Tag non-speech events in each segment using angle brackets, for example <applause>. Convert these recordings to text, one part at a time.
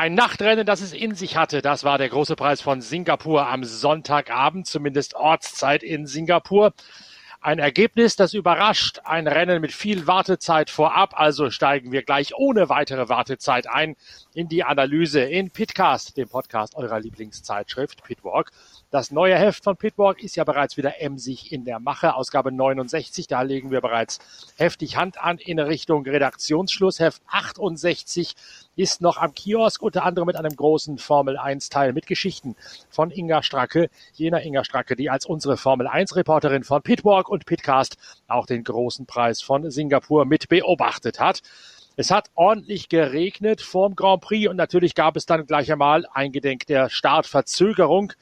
Ein Nachtrennen, das es in sich hatte, das war der große Preis von Singapur am Sonntagabend, zumindest Ortszeit in Singapur. Ein Ergebnis, das überrascht. Ein Rennen mit viel Wartezeit vorab. Also steigen wir gleich ohne weitere Wartezeit ein in die Analyse in Pitcast, dem Podcast eurer Lieblingszeitschrift Pitwalk. Das neue Heft von Pitwalk ist ja bereits wieder emsig in der Mache. Ausgabe 69, da legen wir bereits heftig Hand an in Richtung Redaktionsschluss. Heft 68 ist noch am Kiosk, unter anderem mit einem großen Formel 1 Teil mit Geschichten von Inga Stracke, jener Inga Stracke, die als unsere Formel 1 Reporterin von Pitwalk und Pitcast auch den großen Preis von Singapur mit beobachtet hat. Es hat ordentlich geregnet vorm Grand Prix und natürlich gab es dann gleich einmal eingedenk der Startverzögerung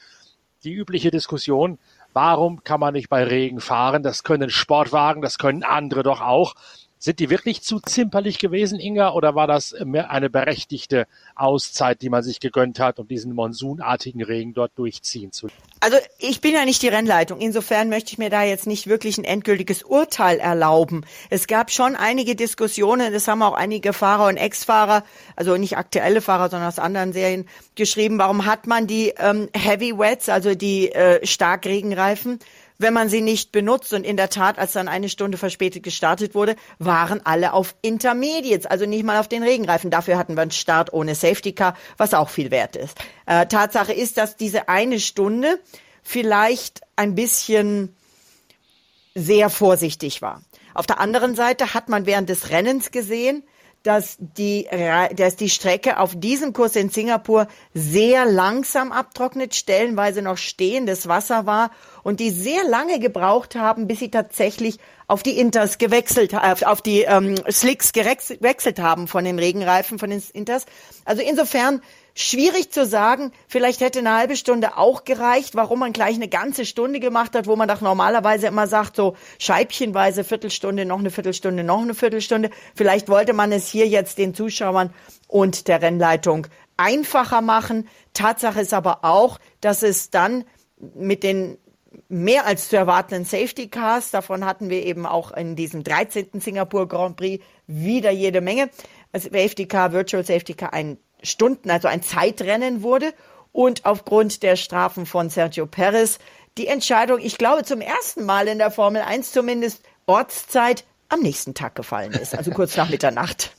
die übliche Diskussion, warum kann man nicht bei Regen fahren? Das können Sportwagen, das können andere doch auch. Sind die wirklich zu zimperlich gewesen, Inga, oder war das eine berechtigte Auszeit, die man sich gegönnt hat, um diesen monsunartigen Regen dort durchziehen zu? Also ich bin ja nicht die Rennleitung. Insofern möchte ich mir da jetzt nicht wirklich ein endgültiges Urteil erlauben. Es gab schon einige Diskussionen, das haben auch einige Fahrer und Ex-Fahrer, also nicht aktuelle Fahrer, sondern aus anderen Serien geschrieben, warum hat man die ähm, Heavy Wets, also die äh, Starkregenreifen, wenn man sie nicht benutzt. Und in der Tat, als dann eine Stunde verspätet gestartet wurde, waren alle auf Intermediates, also nicht mal auf den Regenreifen. Dafür hatten wir einen Start ohne Safety Car, was auch viel wert ist. Äh, Tatsache ist, dass diese eine Stunde vielleicht ein bisschen sehr vorsichtig war. Auf der anderen Seite hat man während des Rennens gesehen, dass die, dass die Strecke auf diesem Kurs in Singapur sehr langsam abtrocknet, stellenweise noch stehendes Wasser war und die sehr lange gebraucht haben, bis sie tatsächlich auf die Inters gewechselt, äh, auf die ähm, Slicks gewechselt haben von den Regenreifen von den Inters. Also insofern Schwierig zu sagen, vielleicht hätte eine halbe Stunde auch gereicht, warum man gleich eine ganze Stunde gemacht hat, wo man doch normalerweise immer sagt, so scheibchenweise Viertelstunde, noch eine Viertelstunde, noch eine Viertelstunde. Vielleicht wollte man es hier jetzt den Zuschauern und der Rennleitung einfacher machen. Tatsache ist aber auch, dass es dann mit den mehr als zu erwartenden Safety Cars, davon hatten wir eben auch in diesem 13. Singapur Grand Prix wieder jede Menge. Also Safety Car, Virtual Safety Car, ein Stunden, also ein Zeitrennen wurde und aufgrund der Strafen von Sergio Perez die Entscheidung, ich glaube zum ersten Mal in der Formel 1 zumindest Ortszeit am nächsten Tag gefallen ist, also kurz nach <laughs> Mitternacht.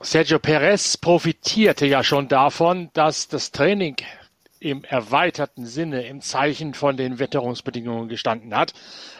Sergio Perez profitierte ja schon davon, dass das Training im erweiterten Sinne im Zeichen von den Wetterungsbedingungen gestanden hat.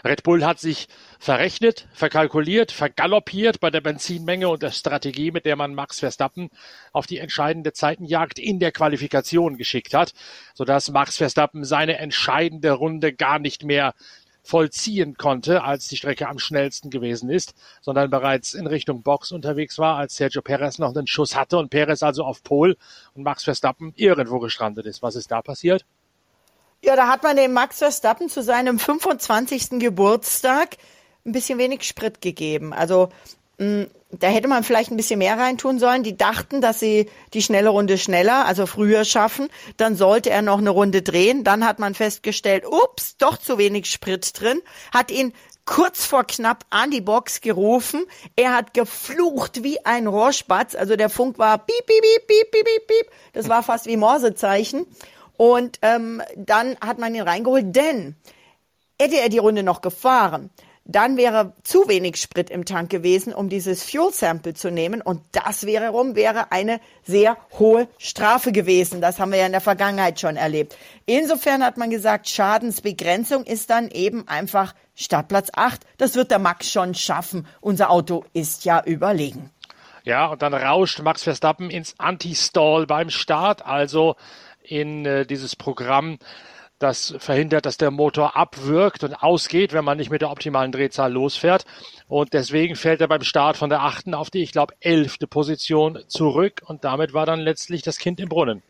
Red Bull hat sich verrechnet, verkalkuliert, vergaloppiert bei der Benzinmenge und der Strategie, mit der man Max Verstappen auf die entscheidende Zeitenjagd in der Qualifikation geschickt hat, sodass Max Verstappen seine entscheidende Runde gar nicht mehr vollziehen konnte, als die Strecke am schnellsten gewesen ist, sondern bereits in Richtung Box unterwegs war, als Sergio Perez noch einen Schuss hatte und Perez also auf Pol und Max Verstappen irgendwo gestrandet ist. Was ist da passiert? Ja, da hat man dem Max Verstappen zu seinem 25. Geburtstag ein bisschen wenig Sprit gegeben. Also da hätte man vielleicht ein bisschen mehr reintun sollen. Die dachten, dass sie die schnelle Runde schneller, also früher schaffen. Dann sollte er noch eine Runde drehen. Dann hat man festgestellt, ups, doch zu wenig Sprit drin. Hat ihn kurz vor knapp an die Box gerufen. Er hat geflucht wie ein Rohrspatz. Also der Funk war piep, piep, piep, piep, piep, piep, piep. Das war fast wie Morsezeichen. Und ähm, dann hat man ihn reingeholt, denn hätte er die Runde noch gefahren, dann wäre zu wenig Sprit im Tank gewesen, um dieses Fuel Sample zu nehmen. Und das wäre rum, wäre eine sehr hohe Strafe gewesen. Das haben wir ja in der Vergangenheit schon erlebt. Insofern hat man gesagt, Schadensbegrenzung ist dann eben einfach Startplatz 8. Das wird der Max schon schaffen. Unser Auto ist ja überlegen. Ja, und dann rauscht Max Verstappen ins Anti-Stall beim Start, also in äh, dieses Programm, das verhindert, dass der Motor abwirkt und ausgeht, wenn man nicht mit der optimalen Drehzahl losfährt. Und deswegen fällt er beim Start von der achten auf die, ich glaube, elfte Position zurück. Und damit war dann letztlich das Kind im Brunnen.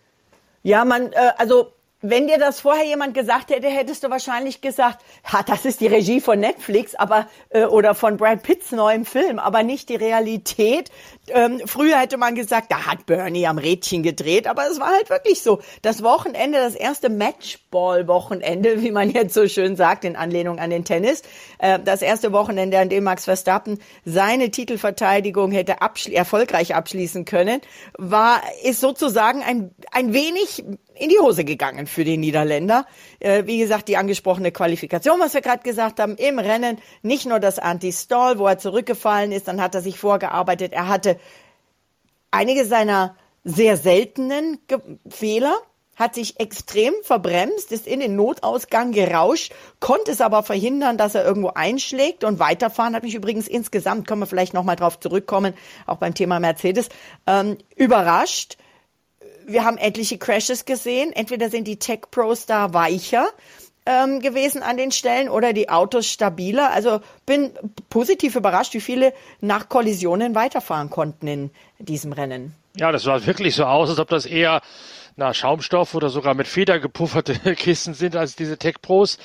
Ja, man, äh, also wenn dir das vorher jemand gesagt hätte, hättest du wahrscheinlich gesagt, ha, das ist die Regie von Netflix, aber äh, oder von Brad Pitts neuem Film, aber nicht die Realität. Ähm, früher hätte man gesagt, da hat Bernie am Rädchen gedreht, aber es war halt wirklich so. Das Wochenende, das erste Matchball-Wochenende, <laughs> wie man jetzt so schön sagt, in Anlehnung an den Tennis, äh, das erste Wochenende, an dem Max Verstappen seine Titelverteidigung hätte abschli erfolgreich abschließen können, war ist sozusagen ein ein wenig in die Hose gegangen für die Niederländer. Äh, wie gesagt, die angesprochene Qualifikation, was wir gerade gesagt haben, im Rennen, nicht nur das Anti-Stall, wo er zurückgefallen ist, dann hat er sich vorgearbeitet. Er hatte einige seiner sehr seltenen Ge Fehler, hat sich extrem verbremst, ist in den Notausgang gerauscht, konnte es aber verhindern, dass er irgendwo einschlägt und weiterfahren. Hat mich übrigens insgesamt, können wir vielleicht nochmal drauf zurückkommen, auch beim Thema Mercedes, ähm, überrascht wir haben etliche Crashes gesehen. Entweder sind die Tech Pros da weicher ähm, gewesen an den Stellen oder die Autos stabiler. Also bin positiv überrascht, wie viele nach Kollisionen weiterfahren konnten in diesem Rennen. Ja, das sah wirklich so aus, als ob das eher na, Schaumstoff oder sogar mit Feder gepufferte <laughs> Kisten sind als diese Tech Pros.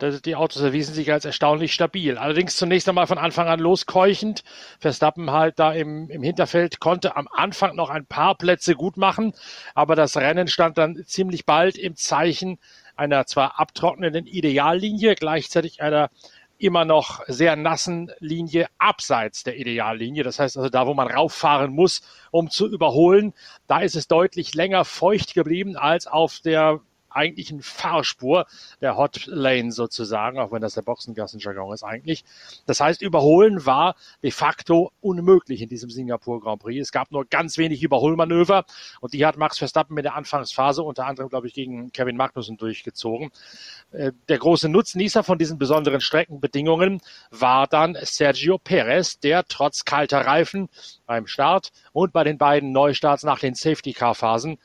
Die Autos erwiesen sich als erstaunlich stabil. Allerdings zunächst einmal von Anfang an loskeuchend. Verstappen halt da im, im Hinterfeld konnte am Anfang noch ein paar Plätze gut machen, aber das Rennen stand dann ziemlich bald im Zeichen einer zwar abtrocknenden Ideallinie, gleichzeitig einer immer noch sehr nassen Linie abseits der Ideallinie. Das heißt also da, wo man rauffahren muss, um zu überholen, da ist es deutlich länger feucht geblieben als auf der eigentlichen Fahrspur der Hot Lane sozusagen, auch wenn das der Boxengassenjargon ist eigentlich. Das heißt, überholen war de facto unmöglich in diesem Singapur Grand Prix. Es gab nur ganz wenig Überholmanöver und die hat Max Verstappen in der Anfangsphase unter anderem, glaube ich, gegen Kevin Magnussen durchgezogen. Äh, der große Nutznießer von diesen besonderen Streckenbedingungen war dann Sergio Perez, der trotz kalter Reifen beim Start und bei den beiden Neustarts nach den Safety-Car-Phasen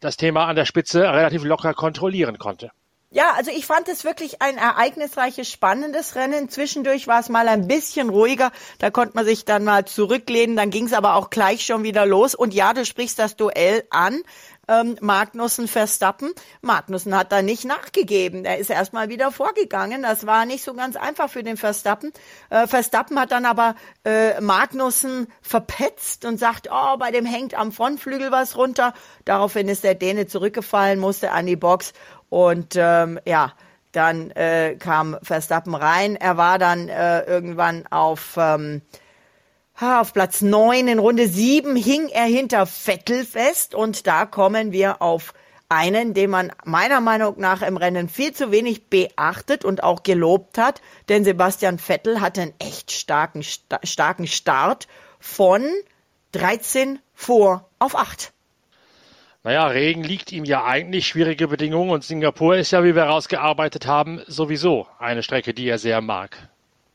das Thema an der Spitze relativ locker kontrollieren konnte. Ja, also ich fand es wirklich ein ereignisreiches, spannendes Rennen. Zwischendurch war es mal ein bisschen ruhiger. Da konnte man sich dann mal zurücklehnen. Dann ging es aber auch gleich schon wieder los. Und ja, du sprichst das Duell an ähm, Magnussen Verstappen. Magnussen hat da nicht nachgegeben. Er ist erstmal wieder vorgegangen. Das war nicht so ganz einfach für den Verstappen. Äh, Verstappen hat dann aber äh, Magnussen verpetzt und sagt, oh, bei dem hängt am Frontflügel was runter. Daraufhin ist der Däne zurückgefallen, musste an die Box und ähm, ja, dann äh, kam Verstappen rein. Er war dann äh, irgendwann auf ähm, auf Platz 9 in Runde 7 hing er hinter Vettel fest und da kommen wir auf einen, den man meiner Meinung nach im Rennen viel zu wenig beachtet und auch gelobt hat, denn Sebastian Vettel hatte einen echt starken, starken Start von 13 vor auf 8. Naja, Regen liegt ihm ja eigentlich, schwierige Bedingungen und Singapur ist ja, wie wir herausgearbeitet haben, sowieso eine Strecke, die er sehr mag.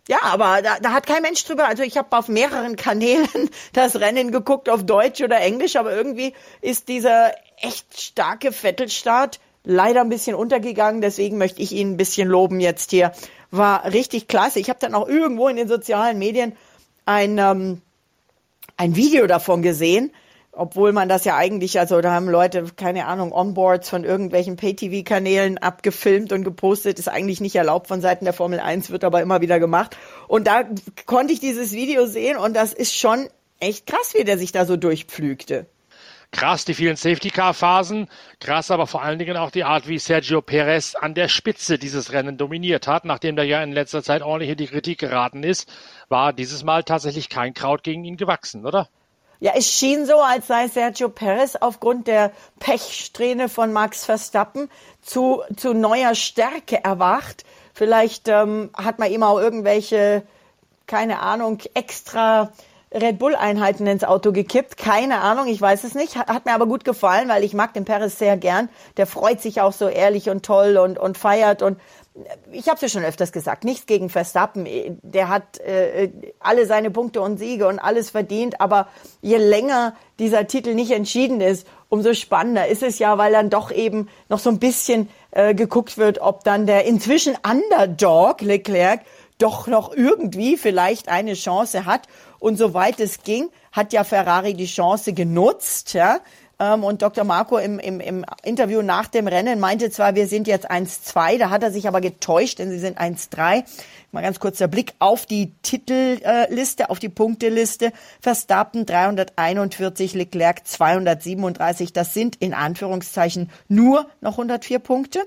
Ja, aber da, da hat kein Mensch drüber. Also ich habe auf mehreren Kanälen <laughs> das Rennen geguckt, auf Deutsch oder Englisch, aber irgendwie ist dieser echt starke Vettelstart leider ein bisschen untergegangen. Deswegen möchte ich ihn ein bisschen loben jetzt hier. War richtig klasse. Ich habe dann auch irgendwo in den sozialen Medien ein, ähm, ein Video davon gesehen obwohl man das ja eigentlich, also da haben Leute, keine Ahnung, Onboards von irgendwelchen Pay-TV-Kanälen abgefilmt und gepostet, ist eigentlich nicht erlaubt von Seiten der Formel 1, wird aber immer wieder gemacht. Und da konnte ich dieses Video sehen und das ist schon echt krass, wie der sich da so durchpflügte. Krass, die vielen Safety-Car-Phasen. Krass, aber vor allen Dingen auch die Art, wie Sergio Perez an der Spitze dieses Rennen dominiert hat. Nachdem der ja in letzter Zeit ordentlich in die Kritik geraten ist, war dieses Mal tatsächlich kein Kraut gegen ihn gewachsen, oder? Ja, es schien so, als sei Sergio Perez aufgrund der Pechsträhne von Max Verstappen zu, zu neuer Stärke erwacht. Vielleicht ähm, hat man ihm auch irgendwelche, keine Ahnung, extra Red Bull Einheiten ins Auto gekippt. Keine Ahnung, ich weiß es nicht. Hat, hat mir aber gut gefallen, weil ich mag den Perez sehr gern. Der freut sich auch so ehrlich und toll und, und feiert und ich habe es ja schon öfters gesagt, nichts gegen Verstappen. Der hat äh, alle seine Punkte und Siege und alles verdient. Aber je länger dieser Titel nicht entschieden ist, umso spannender ist es ja, weil dann doch eben noch so ein bisschen äh, geguckt wird, ob dann der inzwischen Underdog Leclerc doch noch irgendwie vielleicht eine Chance hat. Und soweit es ging, hat ja Ferrari die Chance genutzt, ja, und Dr. Marco im, im, im Interview nach dem Rennen meinte zwar, wir sind jetzt 1-2, da hat er sich aber getäuscht, denn sie sind 1-3. Mal ganz kurz der Blick auf die Titelliste, auf die Punkteliste. Verstappen 341, Leclerc 237. Das sind in Anführungszeichen nur noch 104 Punkte.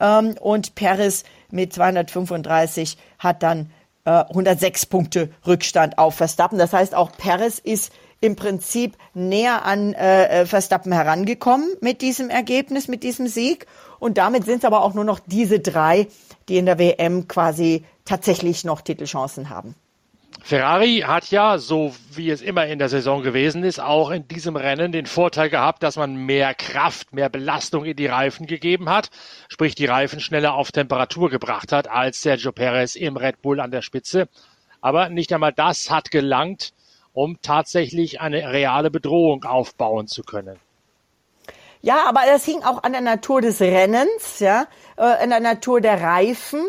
Ähm, und Perez mit 235 hat dann 106 äh, Punkte Rückstand auf Verstappen. Das heißt, auch Perez ist im Prinzip näher an äh, äh, Verstappen herangekommen mit diesem Ergebnis, mit diesem Sieg. Und damit sind es aber auch nur noch diese drei, die in der WM quasi tatsächlich noch Titelchancen haben. Ferrari hat ja, so wie es immer in der Saison gewesen ist, auch in diesem Rennen den Vorteil gehabt, dass man mehr Kraft, mehr Belastung in die Reifen gegeben hat, sprich die Reifen schneller auf Temperatur gebracht hat als Sergio Perez im Red Bull an der Spitze. Aber nicht einmal das hat gelangt, um tatsächlich eine reale Bedrohung aufbauen zu können. Ja, aber das hing auch an der Natur des Rennens, ja, äh, an der Natur der Reifen.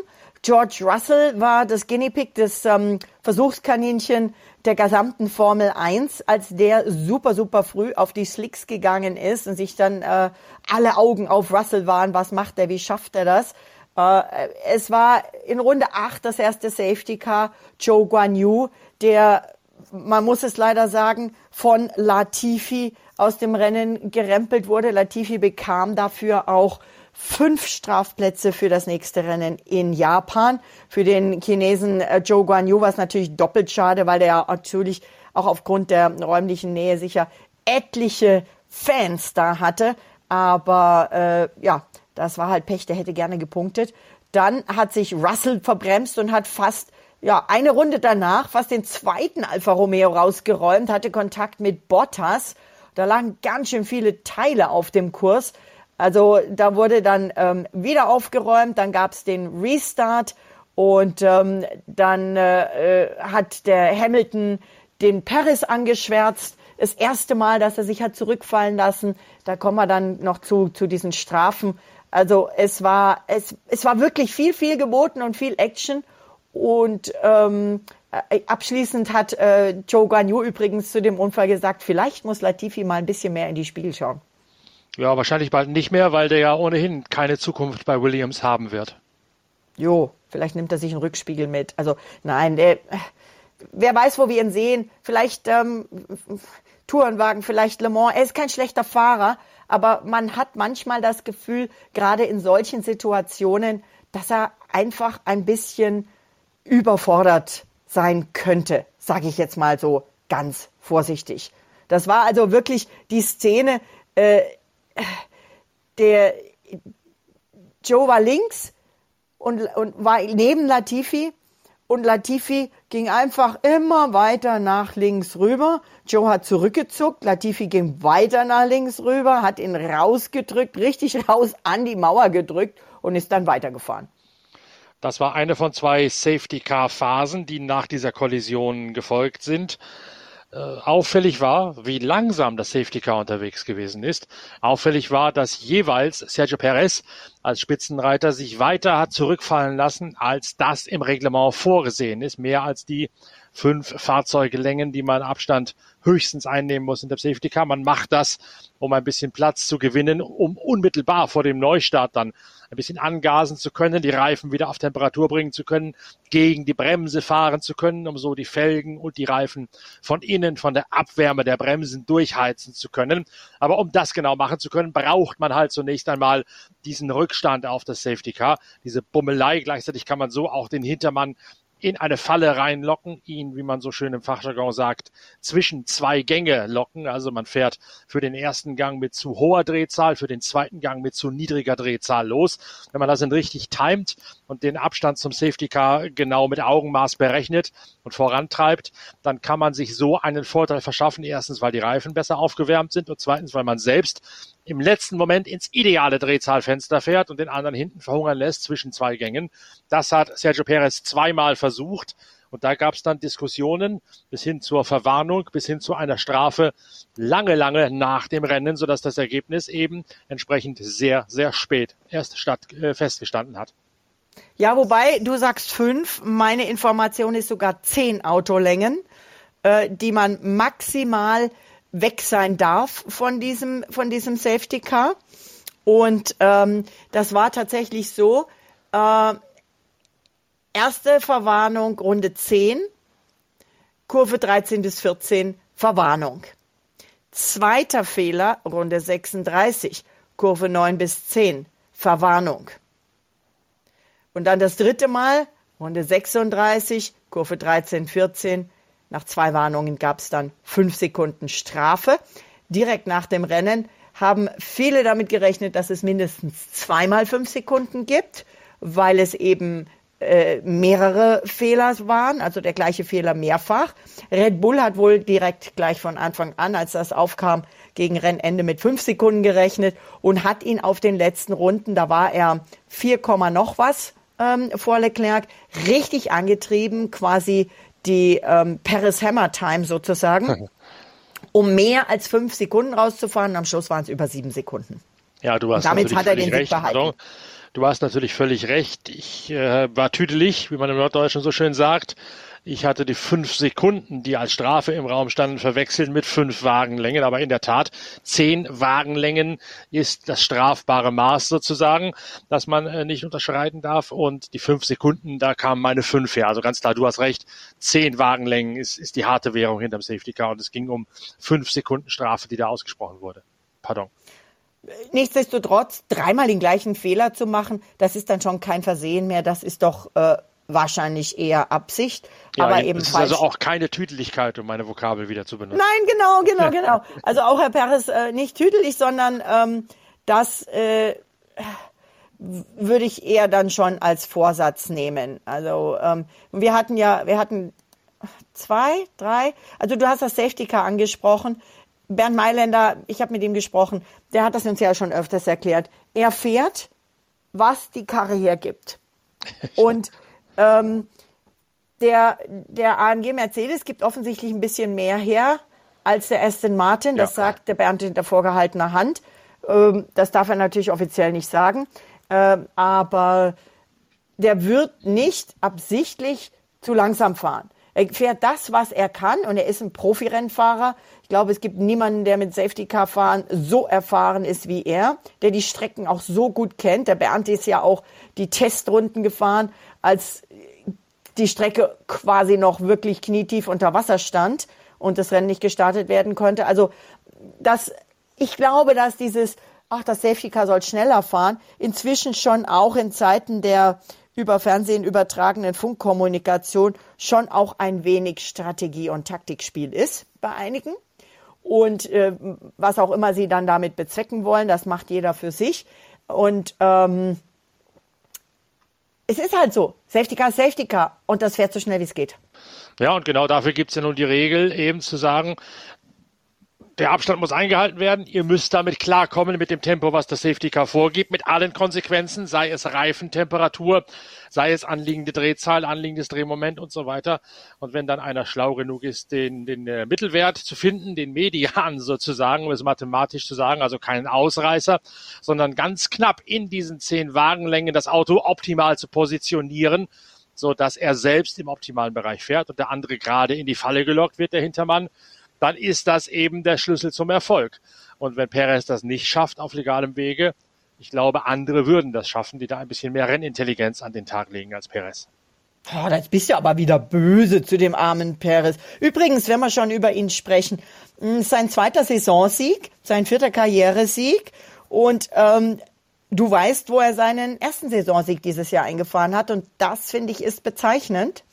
George Russell war das Guinea Pig, das ähm, Versuchskaninchen der gesamten Formel 1, als der super, super früh auf die Slicks gegangen ist und sich dann äh, alle Augen auf Russell waren. Was macht er? Wie schafft er das? Äh, es war in Runde 8 das erste Safety Car, Joe Guan Yu, der, man muss es leider sagen, von Latifi aus dem Rennen gerempelt wurde. Latifi bekam dafür auch fünf Strafplätze für das nächste Rennen in Japan. Für den Chinesen äh, Zhou Guanyu war es natürlich doppelt schade, weil der natürlich auch aufgrund der räumlichen Nähe sicher etliche Fans da hatte. Aber äh, ja, das war halt Pech, der hätte gerne gepunktet. Dann hat sich Russell verbremst und hat fast ja, eine Runde danach fast den zweiten Alfa Romeo rausgeräumt, hatte Kontakt mit Bottas. Da lagen ganz schön viele Teile auf dem Kurs. Also da wurde dann ähm, wieder aufgeräumt, dann gab es den Restart und ähm, dann äh, äh, hat der Hamilton den Paris angeschwärzt. Das erste Mal, dass er sich hat zurückfallen lassen. Da kommen wir dann noch zu, zu diesen Strafen. Also es war, es, es war wirklich viel, viel geboten und viel Action. Und ähm, äh, abschließend hat äh, Joe Guanyu übrigens zu dem Unfall gesagt, vielleicht muss Latifi mal ein bisschen mehr in die Spiegel schauen. Ja, wahrscheinlich bald nicht mehr, weil der ja ohnehin keine Zukunft bei Williams haben wird. Jo, vielleicht nimmt er sich einen Rückspiegel mit. Also nein, der, wer weiß, wo wir ihn sehen. Vielleicht ähm, Tourenwagen, vielleicht Le Mans. Er ist kein schlechter Fahrer, aber man hat manchmal das Gefühl, gerade in solchen Situationen, dass er einfach ein bisschen überfordert sein könnte, sage ich jetzt mal so ganz vorsichtig. Das war also wirklich die Szene. Äh, der Joe war links und, und war neben Latifi und Latifi ging einfach immer weiter nach links rüber. Joe hat zurückgezuckt, Latifi ging weiter nach links rüber, hat ihn rausgedrückt, richtig raus an die Mauer gedrückt und ist dann weitergefahren. Das war eine von zwei Safety-Car-Phasen, die nach dieser Kollision gefolgt sind. Äh, auffällig war, wie langsam das Safety Car unterwegs gewesen ist. Auffällig war, dass jeweils Sergio Perez als Spitzenreiter sich weiter hat zurückfallen lassen, als das im Reglement vorgesehen ist. Mehr als die fünf Fahrzeugelängen, die man Abstand höchstens einnehmen muss in der Safety Car. Man macht das, um ein bisschen Platz zu gewinnen, um unmittelbar vor dem Neustart dann ein bisschen angasen zu können, die Reifen wieder auf Temperatur bringen zu können, gegen die Bremse fahren zu können, um so die Felgen und die Reifen von innen, von der Abwärme der Bremsen durchheizen zu können. Aber um das genau machen zu können, braucht man halt zunächst einmal diesen Rückstand auf das Safety Car, diese Bummelei. Gleichzeitig kann man so auch den Hintermann in eine Falle reinlocken, ihn, wie man so schön im Fachjargon sagt, zwischen zwei Gänge locken. Also man fährt für den ersten Gang mit zu hoher Drehzahl, für den zweiten Gang mit zu niedriger Drehzahl los. Wenn man das dann richtig timet und den Abstand zum Safety Car genau mit Augenmaß berechnet und vorantreibt, dann kann man sich so einen Vorteil verschaffen. Erstens, weil die Reifen besser aufgewärmt sind und zweitens, weil man selbst im letzten Moment ins ideale Drehzahlfenster fährt und den anderen hinten verhungern lässt zwischen zwei Gängen. Das hat Sergio Perez zweimal versucht. Und da gab es dann Diskussionen bis hin zur Verwarnung, bis hin zu einer Strafe lange, lange nach dem Rennen, sodass das Ergebnis eben entsprechend sehr, sehr spät erst statt, äh, festgestanden hat. Ja, wobei du sagst fünf, meine Information ist sogar zehn Autolängen, äh, die man maximal weg sein darf von diesem, von diesem Safety Car. Und ähm, das war tatsächlich so. Äh, erste Verwarnung Runde 10, Kurve 13 bis 14 Verwarnung. Zweiter Fehler Runde 36, Kurve 9 bis 10 Verwarnung. Und dann das dritte Mal Runde 36, Kurve 13, 14 nach zwei Warnungen gab es dann fünf Sekunden Strafe. Direkt nach dem Rennen haben viele damit gerechnet, dass es mindestens zweimal fünf Sekunden gibt, weil es eben äh, mehrere Fehler waren, also der gleiche Fehler mehrfach. Red Bull hat wohl direkt gleich von Anfang an, als das aufkam, gegen Rennende mit fünf Sekunden gerechnet und hat ihn auf den letzten Runden, da war er 4, noch was ähm, vor Leclerc, richtig angetrieben, quasi die ähm, Paris Hammer Time sozusagen, um mehr als fünf Sekunden rauszufahren. Am Schluss waren es über sieben Sekunden. Ja, du hast damit hat er den Sieg behalten. Du hast natürlich völlig recht. Ich äh, war tüdelig, wie man im Norddeutschen so schön sagt. Ich hatte die fünf Sekunden, die als Strafe im Raum standen, verwechselt mit fünf Wagenlängen. Aber in der Tat, zehn Wagenlängen ist das strafbare Maß sozusagen, das man äh, nicht unterschreiten darf. Und die fünf Sekunden, da kamen meine fünf her. Also ganz klar, du hast recht. Zehn Wagenlängen ist, ist die harte Währung hinterm Safety Car. Und es ging um fünf Sekunden Strafe, die da ausgesprochen wurde. Pardon. Nichtsdestotrotz, dreimal den gleichen Fehler zu machen, das ist dann schon kein Versehen mehr. Das ist doch äh, wahrscheinlich eher Absicht, ja, aber eben Es ist also auch keine Tüdeligkeit, um meine Vokabel wieder zu benutzen. Nein, genau, genau, <laughs> genau. Also auch Herr Perez äh, nicht tüdelig, sondern ähm, das äh, würde ich eher dann schon als Vorsatz nehmen. Also ähm, wir hatten ja, wir hatten zwei, drei. Also du hast das Safety Car angesprochen. Bernd Mailänder, ich habe mit ihm gesprochen, der hat das uns ja schon öfters erklärt. Er fährt, was die Karre hergibt. <laughs> Und ähm, der, der AMG Mercedes gibt offensichtlich ein bisschen mehr her als der Aston Martin. Das ja. sagt der Bernd hinter vorgehaltener Hand. Ähm, das darf er natürlich offiziell nicht sagen. Ähm, aber der wird nicht absichtlich zu langsam fahren. Er fährt das, was er kann und er ist ein Profirennfahrer. Ich glaube, es gibt niemanden, der mit Safety Car fahren so erfahren ist wie er, der die Strecken auch so gut kennt. Der Bernd ist ja auch die Testrunden gefahren als die Strecke quasi noch wirklich knietief unter Wasser stand und das Rennen nicht gestartet werden konnte. Also das, ich glaube, dass dieses, ach, das Safety Car soll schneller fahren, inzwischen schon auch in Zeiten der über Fernsehen übertragenen Funkkommunikation schon auch ein wenig Strategie- und Taktikspiel ist bei einigen. Und äh, was auch immer sie dann damit bezwecken wollen, das macht jeder für sich. Und ähm, es ist halt so. Safety Car, Safety Car. Und das fährt so schnell, wie es geht. Ja, und genau dafür gibt es ja nun die Regel, eben zu sagen, der Abstand muss eingehalten werden. Ihr müsst damit klarkommen mit dem Tempo, was das Safety Car vorgibt, mit allen Konsequenzen, sei es Reifentemperatur, sei es anliegende Drehzahl, anliegendes Drehmoment und so weiter. Und wenn dann einer schlau genug ist, den, den äh, Mittelwert zu finden, den Median <laughs> sozusagen, um es mathematisch zu sagen, also keinen Ausreißer, sondern ganz knapp in diesen zehn Wagenlängen das Auto optimal zu positionieren, so dass er selbst im optimalen Bereich fährt und der andere gerade in die Falle gelockt wird, der Hintermann dann ist das eben der Schlüssel zum Erfolg. Und wenn Perez das nicht schafft auf legalem Wege, ich glaube, andere würden das schaffen, die da ein bisschen mehr Rennintelligenz an den Tag legen als Perez. Oh, jetzt bist du aber wieder böse zu dem armen Perez. Übrigens, wenn wir schon über ihn sprechen, hm, sein zweiter Saisonsieg, sein vierter Karrieresieg und ähm, du weißt, wo er seinen ersten Saisonsieg dieses Jahr eingefahren hat und das finde ich ist bezeichnend.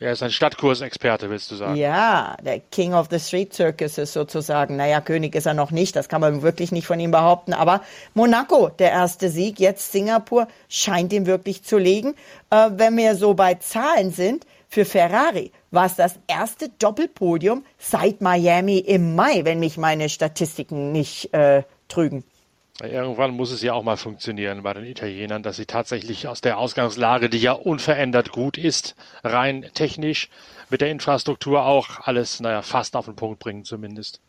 Er ist ein Stadtkursexperte, willst du sagen? Ja, der King of the Street Circus ist sozusagen. Naja, König ist er noch nicht, das kann man wirklich nicht von ihm behaupten. Aber Monaco, der erste Sieg, jetzt Singapur, scheint ihm wirklich zu liegen. Äh, wenn wir so bei Zahlen sind, für Ferrari war es das erste Doppelpodium seit Miami im Mai, wenn mich meine Statistiken nicht äh, trügen. Irgendwann muss es ja auch mal funktionieren bei den Italienern, dass sie tatsächlich aus der Ausgangslage, die ja unverändert gut ist, rein technisch, mit der Infrastruktur auch alles, naja, fast auf den Punkt bringen zumindest.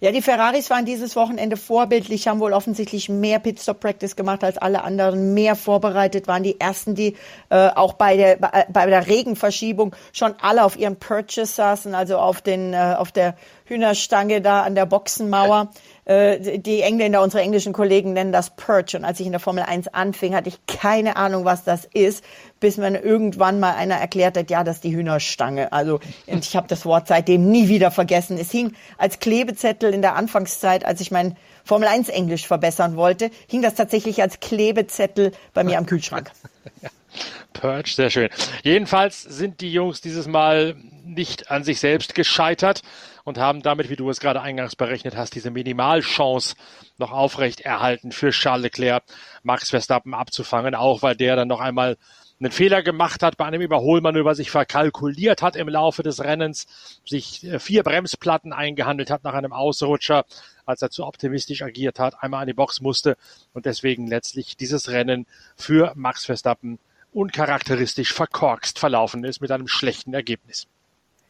Ja, die Ferraris waren dieses Wochenende vorbildlich, haben wohl offensichtlich mehr Pitstop-Practice gemacht als alle anderen, mehr vorbereitet, waren die ersten, die äh, auch bei der, bei, bei der Regenverschiebung schon alle auf ihren Purchase saßen, also auf, den, äh, auf der Hühnerstange da an der Boxenmauer. Äh, die Engländer, unsere englischen Kollegen nennen das Perch. Und als ich in der Formel 1 anfing, hatte ich keine Ahnung, was das ist, bis mir irgendwann mal einer erklärt hat, ja, das ist die Hühnerstange. Also und ich habe das Wort seitdem nie wieder vergessen. Es hing als Klebezettel in der Anfangszeit, als ich mein Formel 1 Englisch verbessern wollte, hing das tatsächlich als Klebezettel bei mir am Kühlschrank. <laughs> Perch, sehr schön. Jedenfalls sind die Jungs dieses Mal nicht an sich selbst gescheitert und haben damit, wie du es gerade eingangs berechnet hast, diese Minimalchance noch aufrecht erhalten für Charles Leclerc, Max Verstappen abzufangen, auch weil der dann noch einmal einen Fehler gemacht hat, bei einem Überholmanöver sich verkalkuliert hat im Laufe des Rennens, sich äh, vier Bremsplatten eingehandelt hat nach einem Ausrutscher, als er zu optimistisch agiert hat, einmal an die Box musste und deswegen letztlich dieses Rennen für Max Verstappen uncharakteristisch verkorkst verlaufen ist mit einem schlechten Ergebnis.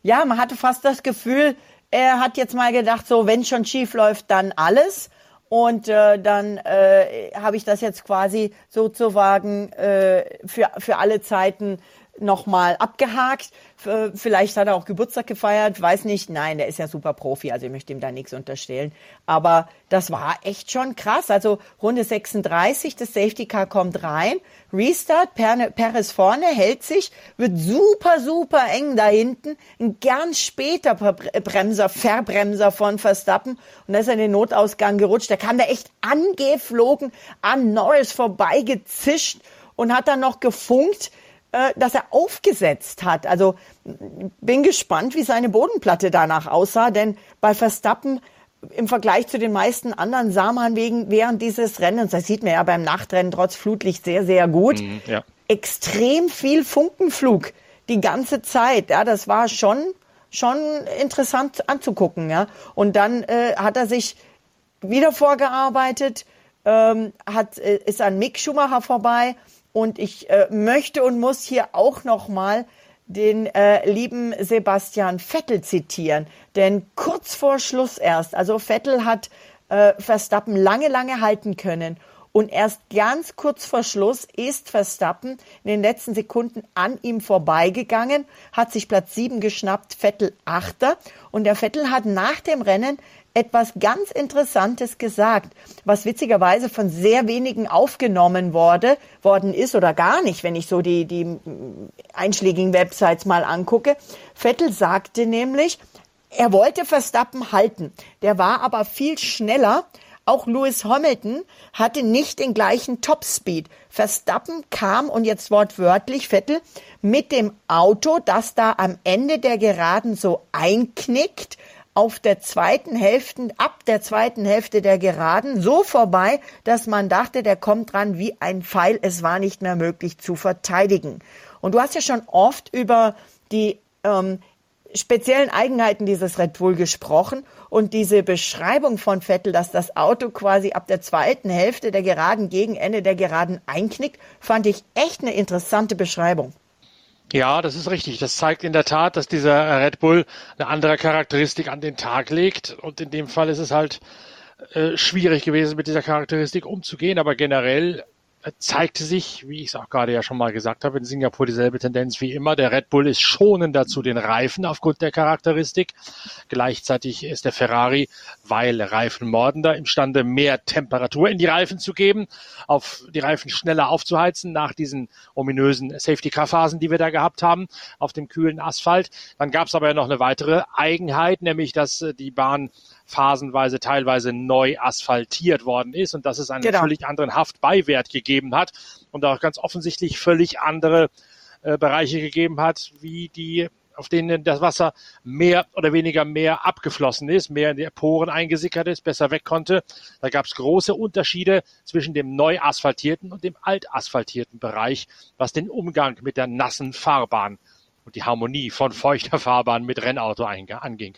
Ja, man hatte fast das Gefühl, er hat jetzt mal gedacht, so wenn schon schief läuft, dann alles. Und äh, dann äh, habe ich das jetzt quasi sozusagen äh, für, für alle Zeiten nochmal abgehakt. Vielleicht hat er auch Geburtstag gefeiert, weiß nicht. Nein, der ist ja super Profi, also ich möchte ihm da nichts unterstellen. Aber das war echt schon krass. Also Runde 36, das Safety Car kommt rein, Restart, Perez vorne, hält sich, wird super, super eng da hinten. Ein ganz später Bremser, Verbremser von Verstappen. Und da ist er in den Notausgang gerutscht. Der kam da echt angeflogen, an Norris vorbeigezischt und hat dann noch gefunkt äh, dass er aufgesetzt hat. Also bin gespannt, wie seine Bodenplatte danach aussah, denn bei Verstappen im Vergleich zu den meisten anderen sah man wegen, während dieses Rennens, das sieht man ja beim Nachtrennen trotz Flutlicht sehr, sehr gut, mhm, ja. extrem viel Funkenflug die ganze Zeit. Ja, das war schon, schon interessant anzugucken. Ja. Und dann äh, hat er sich wieder vorgearbeitet, ähm, hat, äh, ist an Mick Schumacher vorbei und ich äh, möchte und muss hier auch noch mal den äh, lieben Sebastian Vettel zitieren. Denn kurz vor Schluss erst, also Vettel hat äh, Verstappen lange, lange halten können. Und erst ganz kurz vor Schluss ist Verstappen in den letzten Sekunden an ihm vorbeigegangen, hat sich Platz sieben geschnappt, Vettel Achter. Und der Vettel hat nach dem Rennen etwas ganz Interessantes gesagt, was witzigerweise von sehr wenigen aufgenommen wurde, worden ist oder gar nicht, wenn ich so die, die einschlägigen Websites mal angucke. Vettel sagte nämlich, er wollte Verstappen halten. Der war aber viel schneller. Auch Lewis Hamilton hatte nicht den gleichen Topspeed. Verstappen kam, und jetzt wortwörtlich, Vettel, mit dem Auto, das da am Ende der Geraden so einknickt, auf der zweiten Hälfte, ab der zweiten Hälfte der Geraden so vorbei, dass man dachte, der kommt dran wie ein Pfeil. Es war nicht mehr möglich zu verteidigen. Und du hast ja schon oft über die ähm, speziellen Eigenheiten dieses Red Bull gesprochen und diese Beschreibung von Vettel, dass das Auto quasi ab der zweiten Hälfte der Geraden gegen Ende der Geraden einknickt, fand ich echt eine interessante Beschreibung. Ja, das ist richtig. Das zeigt in der Tat, dass dieser Red Bull eine andere Charakteristik an den Tag legt. Und in dem Fall ist es halt äh, schwierig gewesen, mit dieser Charakteristik umzugehen. Aber generell zeigte sich, wie ich es auch gerade ja schon mal gesagt habe, in Singapur dieselbe Tendenz wie immer. Der Red Bull ist schonender zu den Reifen aufgrund der Charakteristik. Gleichzeitig ist der Ferrari, weil Reifen mordender, imstande, mehr Temperatur in die Reifen zu geben, auf die Reifen schneller aufzuheizen nach diesen ominösen Safety-Car-Phasen, die wir da gehabt haben, auf dem kühlen Asphalt. Dann gab es aber ja noch eine weitere Eigenheit, nämlich dass äh, die Bahn phasenweise teilweise neu asphaltiert worden ist und dass es einen genau. völlig anderen Haftbeiwert gegeben hat und auch ganz offensichtlich völlig andere äh, Bereiche gegeben hat, wie die auf denen das Wasser mehr oder weniger mehr abgeflossen ist, mehr in die Poren eingesickert ist, besser weg konnte. Da gab es große Unterschiede zwischen dem neu asphaltierten und dem alt asphaltierten Bereich, was den Umgang mit der nassen Fahrbahn und die Harmonie von feuchter Fahrbahn mit Rennauto anging.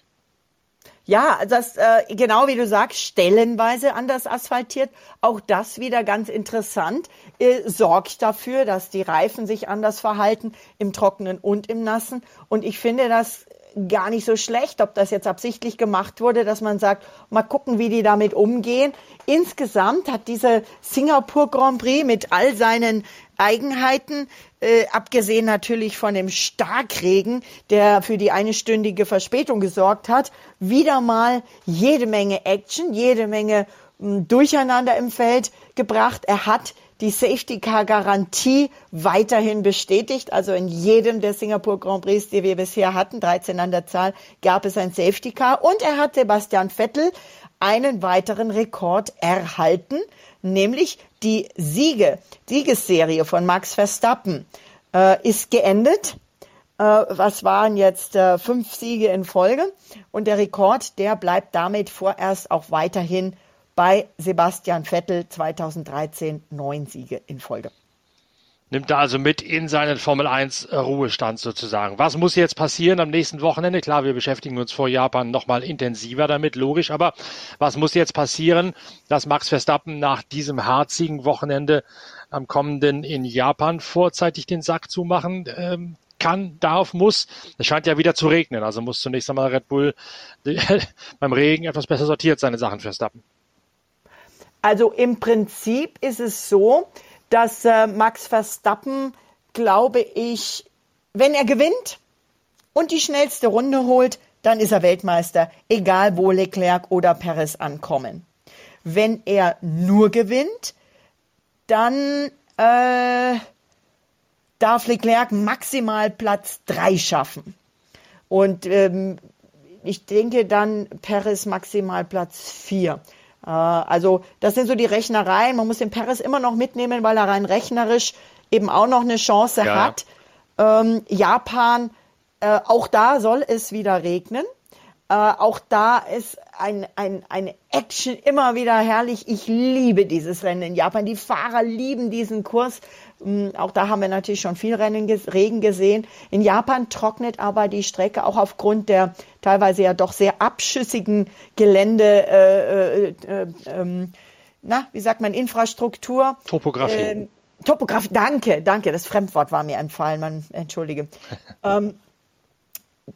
Ja, das äh, genau wie du sagst, stellenweise anders asphaltiert. Auch das wieder ganz interessant. Äh, sorgt dafür, dass die Reifen sich anders verhalten im Trockenen und im Nassen. Und ich finde das gar nicht so schlecht, ob das jetzt absichtlich gemacht wurde, dass man sagt, mal gucken, wie die damit umgehen. Insgesamt hat diese Singapur Grand Prix mit all seinen Eigenheiten, äh, abgesehen natürlich von dem Starkregen, der für die einstündige Verspätung gesorgt hat, wieder mal jede Menge Action, jede Menge mh, hm, Durcheinander im Feld gebracht. Er hat die Safety Car Garantie weiterhin bestätigt. Also in jedem der Singapur Grand Prix, die wir bisher hatten, 13 an der Zahl, gab es ein Safety Car. Und er hat Sebastian Vettel einen weiteren Rekord erhalten, nämlich die Siege, Siegesserie von Max Verstappen äh, ist geendet. Äh, was waren jetzt äh, fünf Siege in Folge? Und der Rekord, der bleibt damit vorerst auch weiterhin bei Sebastian Vettel 2013 neun Siege in Folge. Nimmt er also mit in seinen Formel 1 Ruhestand sozusagen. Was muss jetzt passieren am nächsten Wochenende? Klar, wir beschäftigen uns vor Japan nochmal intensiver damit, logisch, aber was muss jetzt passieren, dass Max Verstappen nach diesem harzigen Wochenende am kommenden in Japan vorzeitig den Sack zumachen ähm, kann, darf, muss. Es scheint ja wieder zu regnen, also muss zunächst einmal Red Bull <laughs> beim Regen etwas besser sortiert seine Sachen Verstappen. Also im Prinzip ist es so, dass äh, Max Verstappen, glaube ich, wenn er gewinnt und die schnellste Runde holt, dann ist er Weltmeister, egal wo Leclerc oder Perez ankommen. Wenn er nur gewinnt, dann äh, darf Leclerc maximal Platz 3 schaffen. Und ähm, ich denke dann Perez maximal Platz 4 also das sind so die Rechnereien. Man muss den Paris immer noch mitnehmen, weil er rein rechnerisch eben auch noch eine Chance ja. hat. Ähm, Japan, äh, auch da soll es wieder regnen. Äh, auch da ist ein, ein, eine Action immer wieder herrlich. Ich liebe dieses Rennen in Japan. Die Fahrer lieben diesen Kurs. Ähm, auch da haben wir natürlich schon viel Rennen, Regen gesehen. In Japan trocknet aber die Strecke auch aufgrund der teilweise ja doch sehr abschüssigen Gelände, äh, äh, äh, ähm, na, wie sagt man, Infrastruktur. Topografie. Ähm, Topografie, danke, danke, das Fremdwort war mir entfallen, man entschuldige. <laughs> ähm,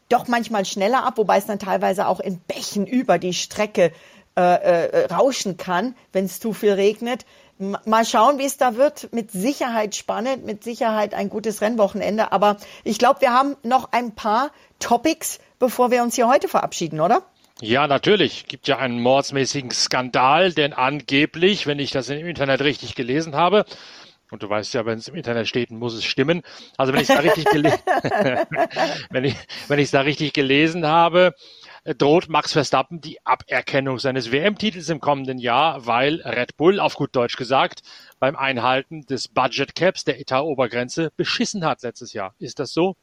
doch manchmal schneller ab, wobei es dann teilweise auch in Bächen über die Strecke äh, äh, rauschen kann, wenn es zu viel regnet. Mal schauen, wie es da wird. Mit Sicherheit spannend, mit Sicherheit ein gutes Rennwochenende. Aber ich glaube, wir haben noch ein paar Topics, bevor wir uns hier heute verabschieden, oder? Ja, natürlich. Gibt ja einen mordsmäßigen Skandal, denn angeblich, wenn ich das im Internet richtig gelesen habe, und du weißt ja, wenn es im Internet steht, muss es stimmen. Also wenn ich es da richtig <laughs> <laughs> wenn ich wenn ich es da richtig gelesen habe, droht Max Verstappen die Aberkennung seines WM-Titels im kommenden Jahr, weil Red Bull, auf gut Deutsch gesagt, beim Einhalten des Budget Caps, der Etat-Obergrenze, beschissen hat letztes Jahr. Ist das so?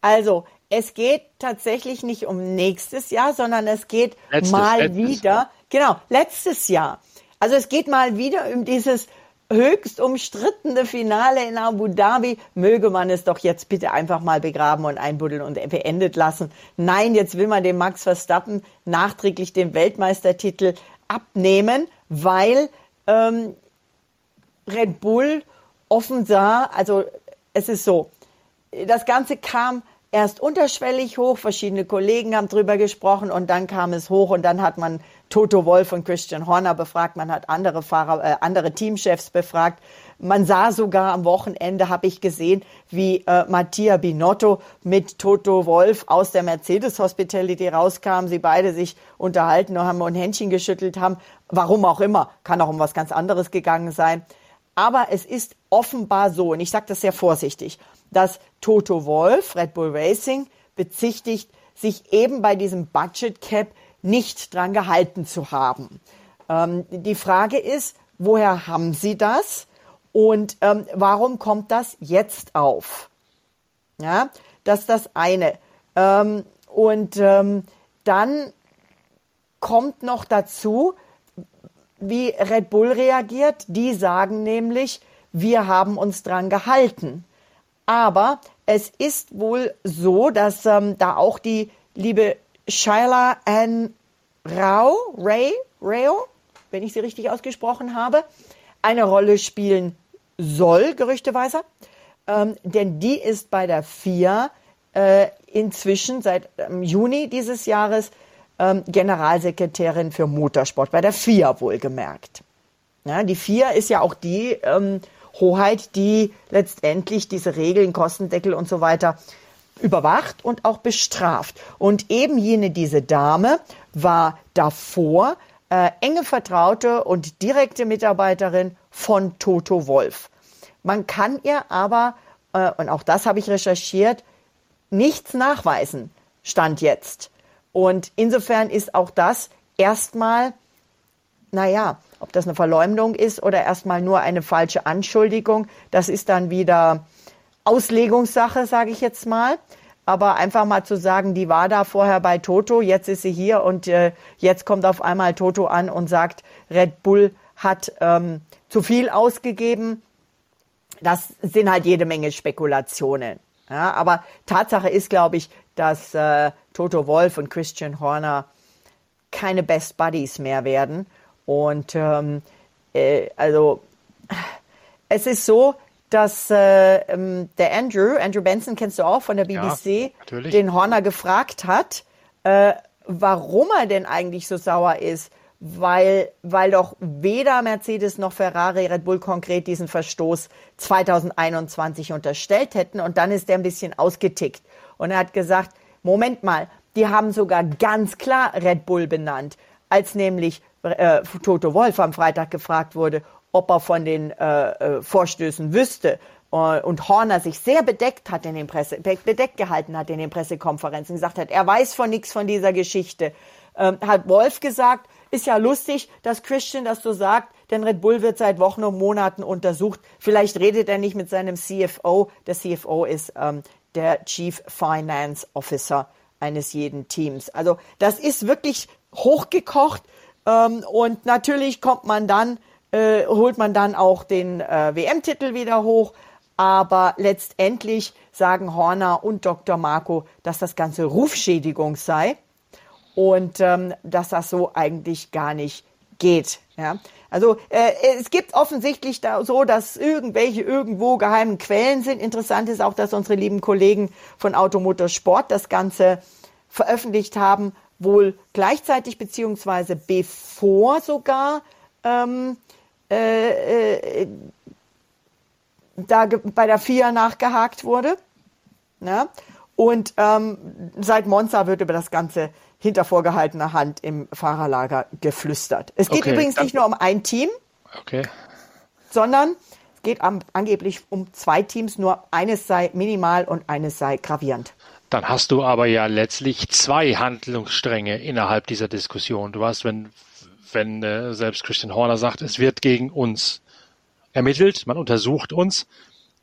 Also, es geht tatsächlich nicht um nächstes Jahr, sondern es geht letztes, mal letztes wieder, Jahr. genau, letztes Jahr. Also es geht mal wieder um dieses höchst umstrittene Finale in Abu Dhabi, möge man es doch jetzt bitte einfach mal begraben und einbuddeln und beendet lassen. Nein, jetzt will man dem Max Verstappen nachträglich den Weltmeistertitel abnehmen, weil ähm, Red Bull offen sah, also es ist so, das Ganze kam erst unterschwellig hoch, verschiedene Kollegen haben drüber gesprochen und dann kam es hoch und dann hat man Toto Wolf und Christian Horner befragt, man hat andere Fahrer, äh, andere Teamchefs befragt. Man sah sogar am Wochenende, habe ich gesehen, wie äh, Mattia Binotto mit Toto Wolf aus der Mercedes Hospitality rauskam. Sie beide sich unterhalten und haben ein Händchen geschüttelt haben. Warum auch immer, kann auch um was ganz anderes gegangen sein. Aber es ist offenbar so, und ich sage das sehr vorsichtig, dass Toto Wolf, Red Bull Racing, bezichtigt, sich eben bei diesem Budget Cap nicht dran gehalten zu haben. Ähm, die Frage ist, woher haben Sie das und ähm, warum kommt das jetzt auf? Ja, das ist das eine. Ähm, und ähm, dann kommt noch dazu, wie Red Bull reagiert. Die sagen nämlich, wir haben uns dran gehalten. Aber es ist wohl so, dass ähm, da auch die liebe Shaila Ann Rao, Ray, Rayo, wenn ich sie richtig ausgesprochen habe, eine Rolle spielen soll, gerüchteweise. Ähm, denn die ist bei der FIA äh, inzwischen seit ähm, Juni dieses Jahres ähm, Generalsekretärin für Motorsport, bei der FIA wohlgemerkt. Ja, die FIA ist ja auch die ähm, Hoheit, die letztendlich diese Regeln, Kostendeckel und so weiter überwacht und auch bestraft. Und eben jene, diese Dame, war davor äh, enge Vertraute und direkte Mitarbeiterin von Toto Wolf. Man kann ihr aber, äh, und auch das habe ich recherchiert, nichts nachweisen, stand jetzt. Und insofern ist auch das erstmal, naja, ob das eine Verleumdung ist oder erstmal nur eine falsche Anschuldigung, das ist dann wieder Auslegungssache, sage ich jetzt mal. Aber einfach mal zu sagen, die war da vorher bei Toto, jetzt ist sie hier und äh, jetzt kommt auf einmal Toto an und sagt, Red Bull hat ähm, zu viel ausgegeben. Das sind halt jede Menge Spekulationen. Ja, aber Tatsache ist, glaube ich, dass äh, Toto Wolf und Christian Horner keine Best Buddies mehr werden. Und ähm, äh, also es ist so, dass äh, ähm, der Andrew, Andrew Benson kennst du auch von der BBC, ja, den Horner gefragt hat, äh, warum er denn eigentlich so sauer ist, weil, weil doch weder Mercedes noch Ferrari Red Bull konkret diesen Verstoß 2021 unterstellt hätten. Und dann ist er ein bisschen ausgetickt. Und er hat gesagt, Moment mal, die haben sogar ganz klar Red Bull benannt, als nämlich äh, Toto Wolf am Freitag gefragt wurde, ob er von den äh, äh, Vorstößen wüsste äh, und Horner sich sehr bedeckt hat in den Presse, bedeckt gehalten hat in den Pressekonferenzen, gesagt hat, er weiß von nichts von dieser Geschichte, ähm, hat Wolf gesagt, ist ja lustig, dass Christian das so sagt, denn Red Bull wird seit Wochen und Monaten untersucht. Vielleicht redet er nicht mit seinem CFO. Der CFO ist ähm, der Chief Finance Officer eines jeden Teams. Also das ist wirklich hochgekocht ähm, und natürlich kommt man dann äh, holt man dann auch den äh, WM-Titel wieder hoch. Aber letztendlich sagen Horner und Dr. Marco, dass das Ganze Rufschädigung sei und ähm, dass das so eigentlich gar nicht geht. Ja? Also äh, es gibt offensichtlich da so, dass irgendwelche irgendwo geheimen Quellen sind. Interessant ist auch, dass unsere lieben Kollegen von Automotor Sport das Ganze veröffentlicht haben, wohl gleichzeitig beziehungsweise bevor sogar ähm, äh, äh, da bei der FIA nachgehakt wurde. Ne? Und ähm, seit Monza wird über das Ganze hinter vorgehaltener Hand im Fahrerlager geflüstert. Es geht okay, übrigens nicht nur um ein Team, okay. sondern es geht am, angeblich um zwei Teams, nur eines sei minimal und eines sei gravierend. Dann hast du aber ja letztlich zwei Handlungsstränge innerhalb dieser Diskussion. Du hast, wenn wenn äh, selbst Christian Horner sagt, es wird gegen uns ermittelt, man untersucht uns,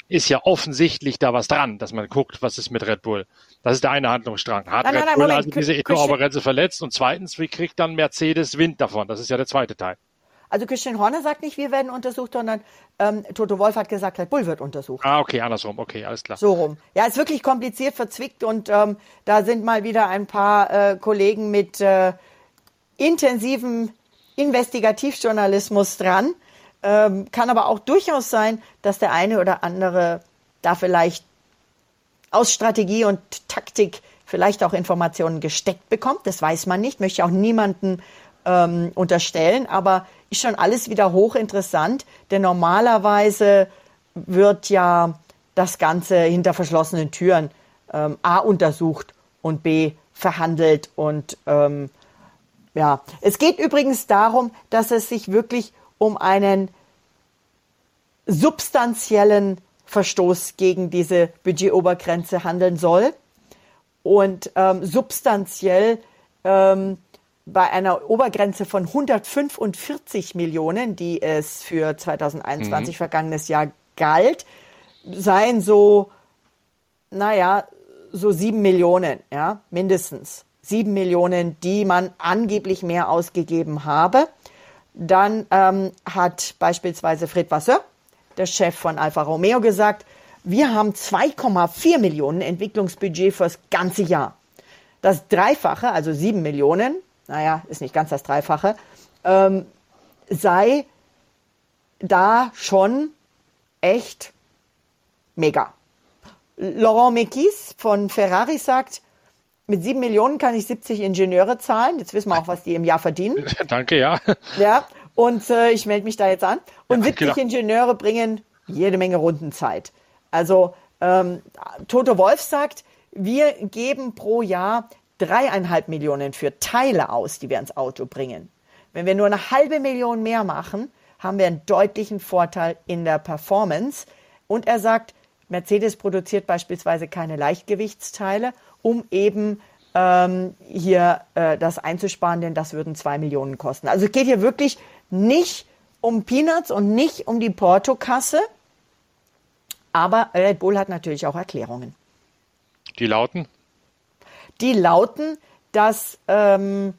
ist ja offensichtlich da was dran, dass man guckt, was ist mit Red Bull. Das ist der eine Handlungsstrang. Hat nein, Red nein, Bull Moment, also diese Eco-Obergrenze verletzt und zweitens, wie kriegt dann Mercedes Wind davon? Das ist ja der zweite Teil. Also Christian Horner sagt nicht, wir werden untersucht, sondern ähm, Toto Wolf hat gesagt, Red Bull wird untersucht. Ah, okay, andersrum, okay, alles klar. So rum. Ja, ist wirklich kompliziert, verzwickt und ähm, da sind mal wieder ein paar äh, Kollegen mit äh, intensivem Investigativjournalismus dran. Ähm, kann aber auch durchaus sein, dass der eine oder andere da vielleicht aus Strategie und Taktik vielleicht auch Informationen gesteckt bekommt. Das weiß man nicht, möchte auch niemanden ähm, unterstellen, aber ist schon alles wieder hochinteressant, denn normalerweise wird ja das Ganze hinter verschlossenen Türen ähm, A untersucht und B verhandelt und ähm, ja, es geht übrigens darum, dass es sich wirklich um einen substanziellen Verstoß gegen diese Budgetobergrenze handeln soll. Und ähm, substanziell ähm, bei einer Obergrenze von 145 Millionen, die es für 2021 mhm. vergangenes Jahr galt, seien so, naja, so sieben Millionen, ja, mindestens sieben Millionen, die man angeblich mehr ausgegeben habe. Dann ähm, hat beispielsweise Fred Vasseur, der Chef von Alfa Romeo, gesagt, wir haben 2,4 Millionen Entwicklungsbudget fürs ganze Jahr. Das Dreifache, also sieben Millionen, naja, ist nicht ganz das Dreifache, ähm, sei da schon echt mega. Laurent Mekis von Ferrari sagt, mit sieben Millionen kann ich 70 Ingenieure zahlen. Jetzt wissen wir auch, was die im Jahr verdienen. <laughs> Danke, ja. Ja, und äh, ich melde mich da jetzt an. Und ja, 70 genau. Ingenieure bringen jede Menge Rundenzeit. Also ähm, Toto Wolf sagt, wir geben pro Jahr dreieinhalb Millionen für Teile aus, die wir ins Auto bringen. Wenn wir nur eine halbe Million mehr machen, haben wir einen deutlichen Vorteil in der Performance. Und er sagt, Mercedes produziert beispielsweise keine Leichtgewichtsteile, um eben ähm, hier äh, das einzusparen, denn das würden zwei Millionen kosten. Also es geht hier wirklich nicht um Peanuts und nicht um die Portokasse, aber Red Bull hat natürlich auch Erklärungen. Die lauten? Die lauten, dass ähm,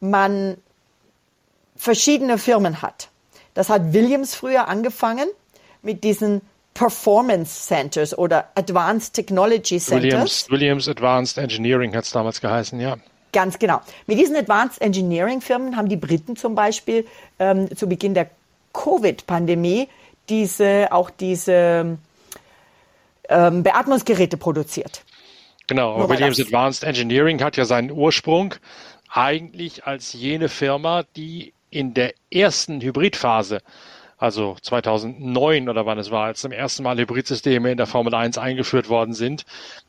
man verschiedene Firmen hat. Das hat Williams früher angefangen mit diesen Performance Centers oder Advanced Technology Centers. Williams, Williams Advanced Engineering hat es damals geheißen, ja. Ganz genau. Mit diesen Advanced Engineering Firmen haben die Briten zum Beispiel ähm, zu Beginn der Covid-Pandemie diese, auch diese ähm, Beatmungsgeräte produziert. Genau, aber Williams das. Advanced Engineering hat ja seinen Ursprung eigentlich als jene Firma, die in der ersten Hybridphase, also 2009 oder wann es war, als zum ersten Mal Hybridsysteme in der Formel 1 eingeführt worden sind,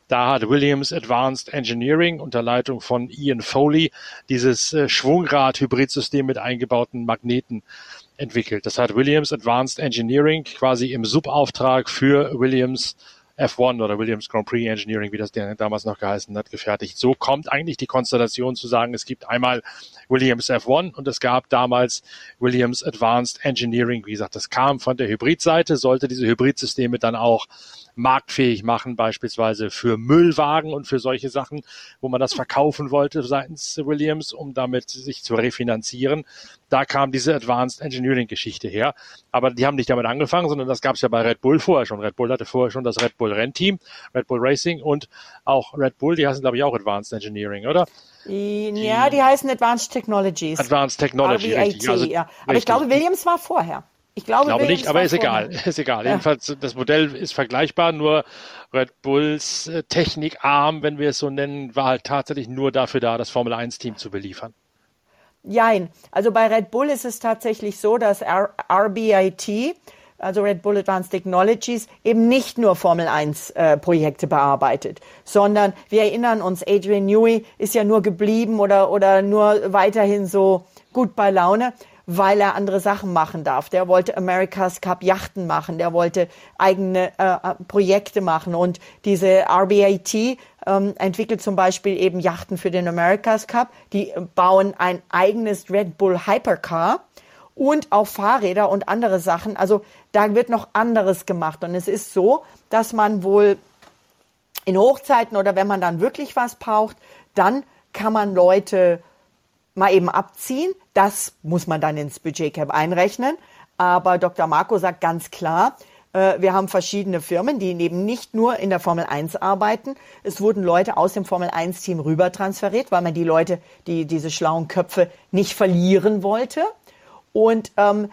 da hat Williams Advanced Engineering unter Leitung von Ian Foley dieses äh, Schwungrad-Hybridsystem mit eingebauten Magneten entwickelt. Das hat Williams Advanced Engineering quasi im Subauftrag für Williams F1 oder Williams Grand Prix Engineering, wie das damals noch geheißen hat, gefertigt. So kommt eigentlich die Konstellation zu sagen, es gibt einmal Williams F1 und es gab damals Williams Advanced Engineering. Wie gesagt, das kam von der Hybridseite, sollte diese Hybridsysteme dann auch marktfähig machen, beispielsweise für Müllwagen und für solche Sachen, wo man das verkaufen wollte seitens Williams, um damit sich zu refinanzieren. Da kam diese Advanced Engineering Geschichte her. Aber die haben nicht damit angefangen, sondern das gab es ja bei Red Bull vorher schon. Red Bull hatte vorher schon das Red Bull Rennteam, Red Bull Racing und auch Red Bull, die heißen glaube ich auch Advanced Engineering, oder? Ja, die heißen Advanced Technologies. Advanced Technology, RBIT, richtig. Also, ja. Aber richtig. ich glaube, Williams war vorher. Ich glaube, glaube nicht, aber ist egal. <laughs> Ist egal. Ja. Jedenfalls, das Modell ist vergleichbar, nur Red Bulls äh, Technikarm, wenn wir es so nennen, war halt tatsächlich nur dafür da, das Formel 1 Team zu beliefern. Jein. Also bei Red Bull ist es tatsächlich so, dass R RBIT, also Red Bull Advanced Technologies, eben nicht nur Formel 1 äh, Projekte bearbeitet, sondern wir erinnern uns, Adrian Newey ist ja nur geblieben oder, oder nur weiterhin so gut bei Laune weil er andere Sachen machen darf. Der wollte America's Cup Yachten machen, der wollte eigene äh, äh Projekte machen und diese RBAT ähm, entwickelt zum Beispiel eben Yachten für den America's Cup. Die bauen ein eigenes Red Bull Hypercar und auch Fahrräder und andere Sachen. Also da wird noch anderes gemacht und es ist so, dass man wohl in Hochzeiten oder wenn man dann wirklich was braucht, dann kann man Leute mal eben abziehen. Das muss man dann ins Budgetcap einrechnen. Aber Dr. Marco sagt ganz klar, äh, wir haben verschiedene Firmen, die eben nicht nur in der Formel 1 arbeiten. Es wurden Leute aus dem Formel 1 Team rüber transferiert, weil man die Leute, die diese schlauen Köpfe nicht verlieren wollte. Und ähm,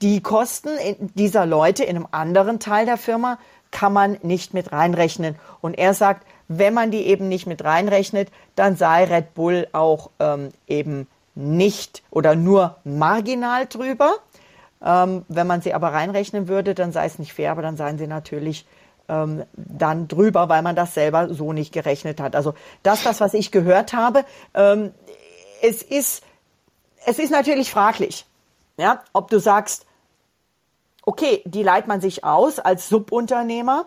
die Kosten dieser Leute in einem anderen Teil der Firma kann man nicht mit reinrechnen. Und er sagt, wenn man die eben nicht mit reinrechnet, dann sei Red Bull auch ähm, eben nicht oder nur marginal drüber. Ähm, wenn man sie aber reinrechnen würde, dann sei es nicht fair, aber dann seien sie natürlich ähm, dann drüber, weil man das selber so nicht gerechnet hat. Also das, das was ich gehört habe, ähm, es ist es ist natürlich fraglich, ja, ob du sagst, okay, die leiht man sich aus als Subunternehmer,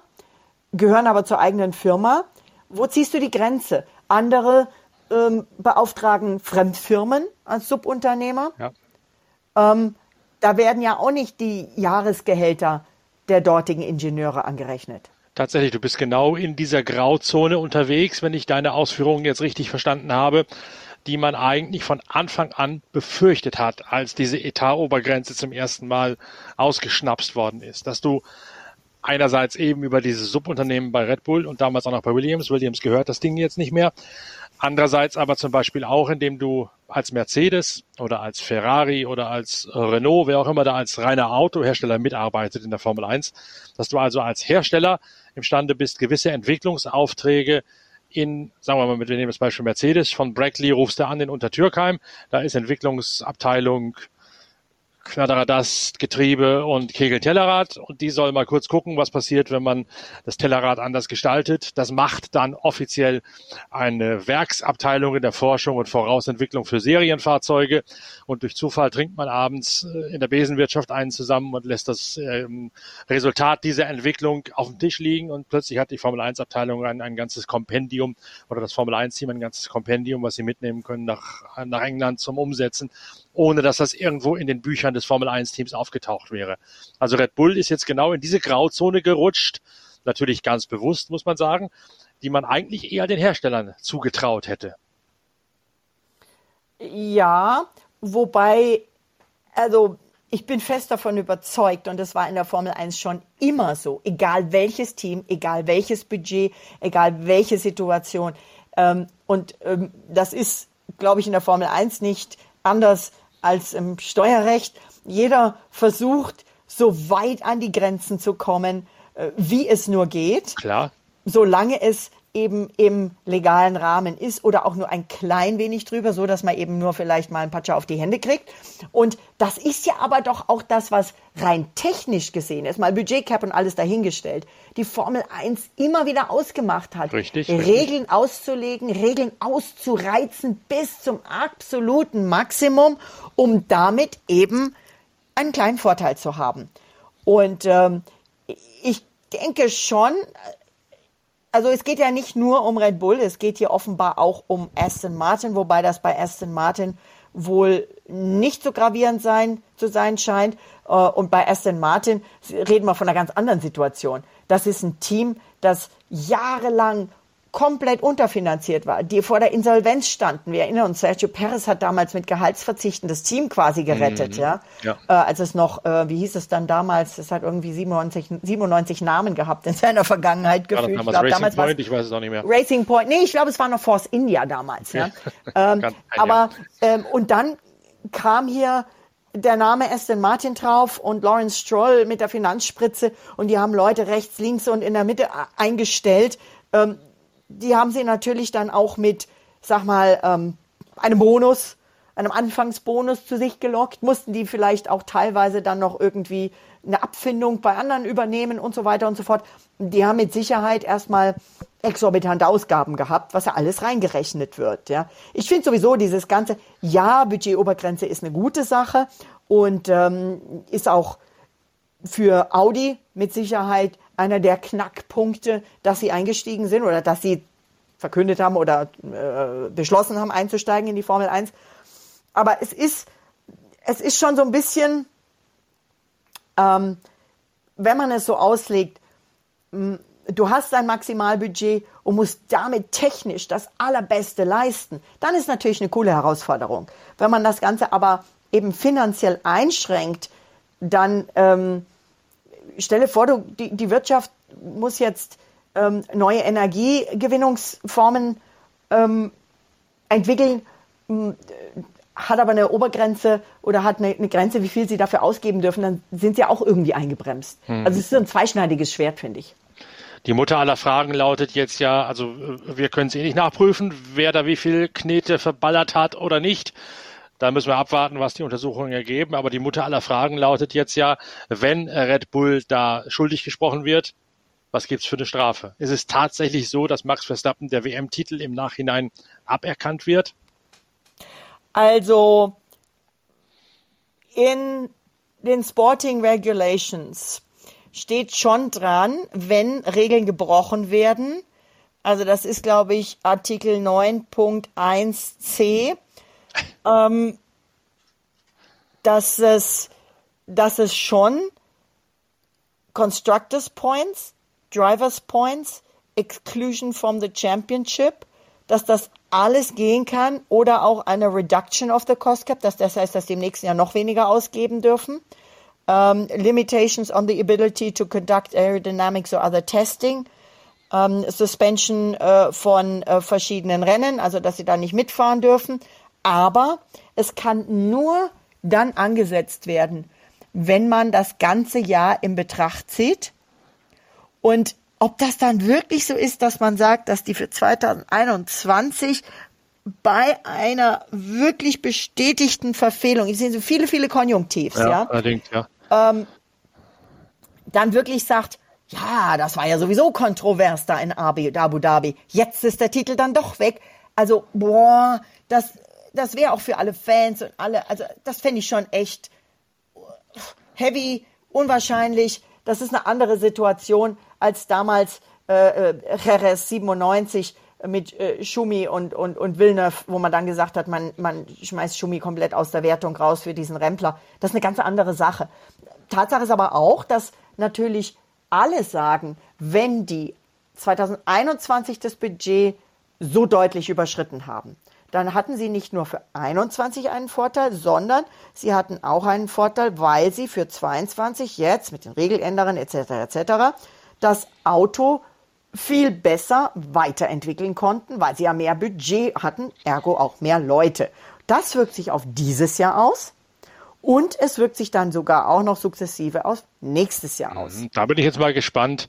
gehören aber zur eigenen Firma wo ziehst du die Grenze? Andere ähm, beauftragen Fremdfirmen als Subunternehmer. Ja. Ähm, da werden ja auch nicht die Jahresgehälter der dortigen Ingenieure angerechnet. Tatsächlich, du bist genau in dieser Grauzone unterwegs, wenn ich deine Ausführungen jetzt richtig verstanden habe, die man eigentlich von Anfang an befürchtet hat, als diese Etatobergrenze zum ersten Mal ausgeschnapst worden ist, dass du einerseits eben über diese Subunternehmen bei Red Bull und damals auch noch bei Williams. Williams gehört das Ding jetzt nicht mehr. Andererseits aber zum Beispiel auch, indem du als Mercedes oder als Ferrari oder als Renault, wer auch immer da als reiner Autohersteller mitarbeitet in der Formel 1, dass du also als Hersteller imstande bist, gewisse Entwicklungsaufträge in, sagen wir mal, wir nehmen das Beispiel Mercedes, von Brackley rufst du an in Untertürkheim, da ist Entwicklungsabteilung das Getriebe und Kegel-Tellerrad. Und die soll mal kurz gucken, was passiert, wenn man das Tellerrad anders gestaltet. Das macht dann offiziell eine Werksabteilung in der Forschung und Vorausentwicklung für Serienfahrzeuge. Und durch Zufall trinkt man abends äh, in der Besenwirtschaft einen zusammen und lässt das ähm, Resultat dieser Entwicklung auf dem Tisch liegen. Und plötzlich hat die Formel 1 Abteilung ein, ein ganzes Kompendium oder das Formel 1 Team ein ganzes Kompendium, was sie mitnehmen können nach, nach England zum Umsetzen ohne dass das irgendwo in den Büchern des Formel 1 Teams aufgetaucht wäre. Also Red Bull ist jetzt genau in diese Grauzone gerutscht, natürlich ganz bewusst, muss man sagen, die man eigentlich eher den Herstellern zugetraut hätte. Ja, wobei, also ich bin fest davon überzeugt, und das war in der Formel 1 schon immer so, egal welches Team, egal welches Budget, egal welche Situation. Ähm, und ähm, das ist, glaube ich, in der Formel 1 nicht anders als im Steuerrecht. Jeder versucht, so weit an die Grenzen zu kommen, äh, wie es nur geht. Klar. Solange es eben im legalen Rahmen ist oder auch nur ein klein wenig drüber, so dass man eben nur vielleicht mal ein Patscher auf die Hände kriegt. Und das ist ja aber doch auch das, was rein technisch gesehen ist, mal Budgetcap und alles dahingestellt, die Formel 1 immer wieder ausgemacht hat. Richtig. Regeln richtig. auszulegen, Regeln auszureizen bis zum absoluten Maximum, um damit eben einen kleinen Vorteil zu haben. Und ähm, ich denke schon, also es geht ja nicht nur um Red Bull, es geht hier offenbar auch um Aston Martin, wobei das bei Aston Martin wohl nicht so gravierend sein, zu sein scheint. Äh, und bei Aston Martin reden wir von einer ganz anderen Situation. Das ist ein Team, das jahrelang komplett unterfinanziert war, die vor der Insolvenz standen. Wir erinnern uns, Sergio Perez hat damals mit Gehaltsverzichten das Team quasi gerettet, mhm. ja. ja. Äh, als es noch, äh, wie hieß es dann damals, es hat irgendwie 97, 97 Namen gehabt in seiner Vergangenheit gefühlt. Ja, damals ich glaub, Racing damals Point, ich weiß es auch nicht mehr. Racing Point, nee, ich glaube, es war noch Force India damals, ja. <laughs> ähm, aber, ähm, und dann kam hier der Name Aston Martin drauf und Lawrence Stroll mit der Finanzspritze und die haben Leute rechts, links und in der Mitte eingestellt. Ähm, die haben sie natürlich dann auch mit, sag mal, ähm, einem Bonus, einem Anfangsbonus zu sich gelockt, mussten die vielleicht auch teilweise dann noch irgendwie eine Abfindung bei anderen übernehmen und so weiter und so fort. Die haben mit Sicherheit erstmal exorbitante Ausgaben gehabt, was ja alles reingerechnet wird. Ja. Ich finde sowieso dieses ganze, ja, Budgetobergrenze ist eine gute Sache und ähm, ist auch für Audi mit Sicherheit einer der Knackpunkte, dass sie eingestiegen sind oder dass sie verkündet haben oder äh, beschlossen haben, einzusteigen in die Formel 1. Aber es ist, es ist schon so ein bisschen, ähm, wenn man es so auslegt, mh, du hast dein Maximalbudget und musst damit technisch das Allerbeste leisten, dann ist natürlich eine coole Herausforderung. Wenn man das Ganze aber eben finanziell einschränkt, dann ähm, stelle vor, du, die, die Wirtschaft muss jetzt ähm, neue Energiegewinnungsformen ähm, entwickeln, hat aber eine Obergrenze oder hat eine, eine, Grenze, wie viel sie dafür ausgeben dürfen, dann sind sie auch irgendwie eingebremst. Hm. Also es ist so ein zweischneidiges Schwert, finde ich. Die Mutter aller Fragen lautet jetzt ja, also wir können es eh nicht nachprüfen, wer da wie viel Knete verballert hat oder nicht. Da müssen wir abwarten, was die Untersuchungen ergeben. Aber die Mutter aller Fragen lautet jetzt ja, wenn Red Bull da schuldig gesprochen wird, was gibt's für eine Strafe? Ist es tatsächlich so, dass Max Verstappen der WM-Titel im Nachhinein aberkannt wird? Also in den Sporting Regulations steht schon dran, wenn Regeln gebrochen werden. Also das ist, glaube ich, Artikel 9.1c ähm, dass es, dass es schon Constructors Points, Drivers Points, Exclusion from the Championship, dass das alles gehen kann oder auch eine Reduction of the Cost Cap, dass das heißt, dass die im nächsten Jahr noch weniger ausgeben dürfen. Um, limitations on the ability to conduct aerodynamics or other testing. ähm, Suspension äh, von äh, verschiedenen Rennen, also dass sie da nicht mitfahren dürfen. Aber es kann nur dann angesetzt werden, wenn man das ganze Jahr in Betracht zieht. Und ob das dann wirklich so ist, dass man sagt, dass die für 2021 bei einer wirklich bestätigten Verfehlung, ich sehe so viele, viele Konjunktivs, ja, ja, allerdings, ja. Ähm, dann wirklich sagt, ja, das war ja sowieso kontrovers da in Abu Dhabi. Jetzt ist der Titel dann doch weg. Also, boah, das, das wäre auch für alle Fans und alle, also das fände ich schon echt heavy, unwahrscheinlich. Das ist eine andere Situation als damals äh, äh Jerez 97 mit äh, Schumi und, und, und Villeneuve, wo man dann gesagt hat, man, man schmeißt Schumi komplett aus der Wertung raus für diesen Rempler. Das ist eine ganz andere Sache. Tatsache ist aber auch, dass natürlich alle sagen, wenn die 2021 das Budget so deutlich überschritten haben, dann hatten sie nicht nur für 21 einen Vorteil, sondern sie hatten auch einen Vorteil, weil sie für 22 jetzt mit den Regeländerungen etc. etc. das Auto viel besser weiterentwickeln konnten, weil sie ja mehr Budget hatten, ergo auch mehr Leute. Das wirkt sich auf dieses Jahr aus. Und es wirkt sich dann sogar auch noch sukzessive aus nächstes Jahr aus. Mhm. Da bin ich jetzt mal gespannt,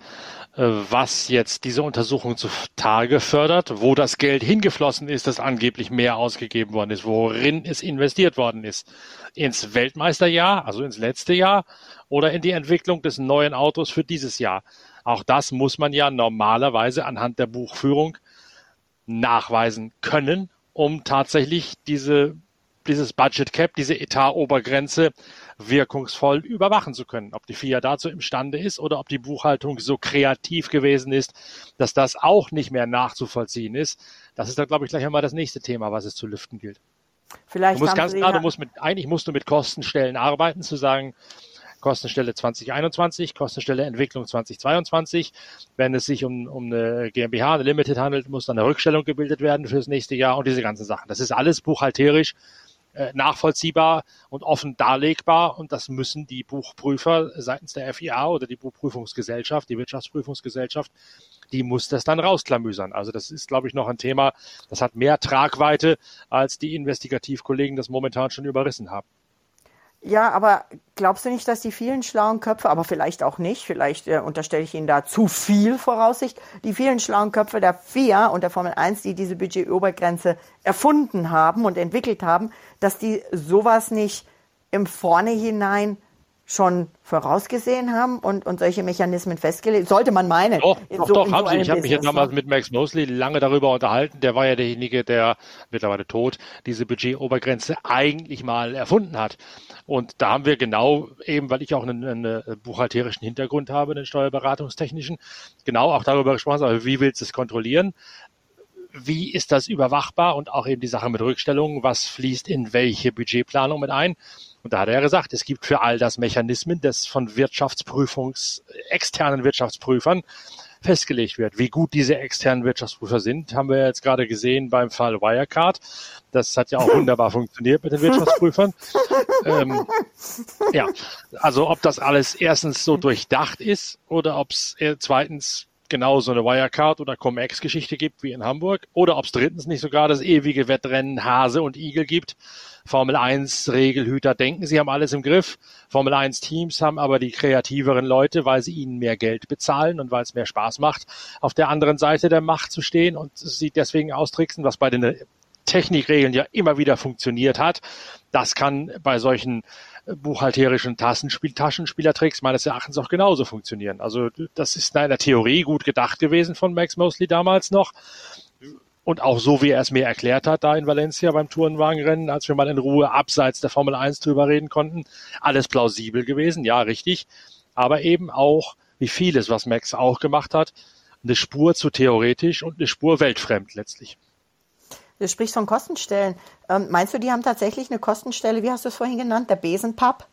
was jetzt diese Untersuchung zutage fördert, wo das Geld hingeflossen ist, das angeblich mehr ausgegeben worden ist, worin es investiert worden ist. Ins Weltmeisterjahr, also ins letzte Jahr, oder in die Entwicklung des neuen Autos für dieses Jahr. Auch das muss man ja normalerweise anhand der Buchführung nachweisen können, um tatsächlich diese dieses Budget Cap, diese Etat-Obergrenze wirkungsvoll überwachen zu können. Ob die FIA dazu imstande ist oder ob die Buchhaltung so kreativ gewesen ist, dass das auch nicht mehr nachzuvollziehen ist. Das ist dann, glaube ich, gleich einmal das nächste Thema, was es zu lüften gilt. Vielleicht du musst ganz klar, du musst mit, eigentlich musst du mit Kostenstellen arbeiten, zu sagen, Kostenstelle 2021, Kostenstelle Entwicklung 2022. Wenn es sich um, um eine GmbH, eine Limited handelt, muss dann eine Rückstellung gebildet werden für das nächste Jahr und diese ganzen Sachen. Das ist alles buchhalterisch nachvollziehbar und offen darlegbar und das müssen die Buchprüfer seitens der FIA oder die Buchprüfungsgesellschaft, die Wirtschaftsprüfungsgesellschaft, die muss das dann rausklamüsern. Also das ist, glaube ich, noch ein Thema, das hat mehr Tragweite, als die Investigativkollegen das momentan schon überrissen haben. Ja, aber glaubst du nicht, dass die vielen schlauen Köpfe, aber vielleicht auch nicht, vielleicht äh, unterstelle ich Ihnen da zu viel Voraussicht, die vielen schlauen Köpfe der FIA und der Formel 1, die diese Budgetobergrenze erfunden haben und entwickelt haben, dass die sowas nicht im Vornherein schon vorausgesehen haben und, und solche Mechanismen festgelegt? Sollte man meinen. Doch, doch, so, doch haben so sie. Ich habe mich ja damals mit Max Mosley lange darüber unterhalten. Der war ja derjenige, der mittlerweile tot diese Budgetobergrenze eigentlich mal erfunden hat. Und da haben wir genau, eben weil ich auch einen, einen buchhalterischen Hintergrund habe, einen steuerberatungstechnischen, genau auch darüber gesprochen, aber wie willst du es kontrollieren? Wie ist das überwachbar? Und auch eben die Sache mit Rückstellungen, was fließt in welche Budgetplanung mit ein? Und da hat er ja gesagt, es gibt für all das Mechanismen, das von Wirtschaftsprüfungs, externen Wirtschaftsprüfern festgelegt wird. Wie gut diese externen Wirtschaftsprüfer sind, haben wir jetzt gerade gesehen beim Fall Wirecard. Das hat ja auch <laughs> wunderbar funktioniert mit den Wirtschaftsprüfern. ähm, ja, also ob das alles erstens so durchdacht ist oder ob es äh, zweitens genau so eine Wirecard oder Cum-Ex-Geschichte gibt wie in Hamburg oder ob es drittens nicht sogar das ewige Wettrennen Hase und Igel gibt. Formel 1 Regelhüter denken, sie haben alles im Griff. Formel 1 Teams haben aber die kreativeren Leute, weil sie ihnen mehr Geld bezahlen und weil es mehr Spaß macht, auf der anderen Seite der Macht zu stehen und sie deswegen austricksen, was bei den Technikregeln ja immer wieder funktioniert hat. Das kann bei solchen buchhalterischen Tassenspiel Taschenspielertricks meines Erachtens auch genauso funktionieren. Also das ist in der Theorie gut gedacht gewesen von Max Mosley damals noch. Und auch so, wie er es mir erklärt hat, da in Valencia beim Tourenwagenrennen, als wir mal in Ruhe abseits der Formel 1 drüber reden konnten, alles plausibel gewesen, ja, richtig. Aber eben auch, wie vieles, was Max auch gemacht hat, eine Spur zu theoretisch und eine Spur weltfremd letztlich. Du sprichst von Kostenstellen. Ähm, meinst du, die haben tatsächlich eine Kostenstelle, wie hast du es vorhin genannt, der Besenpapp?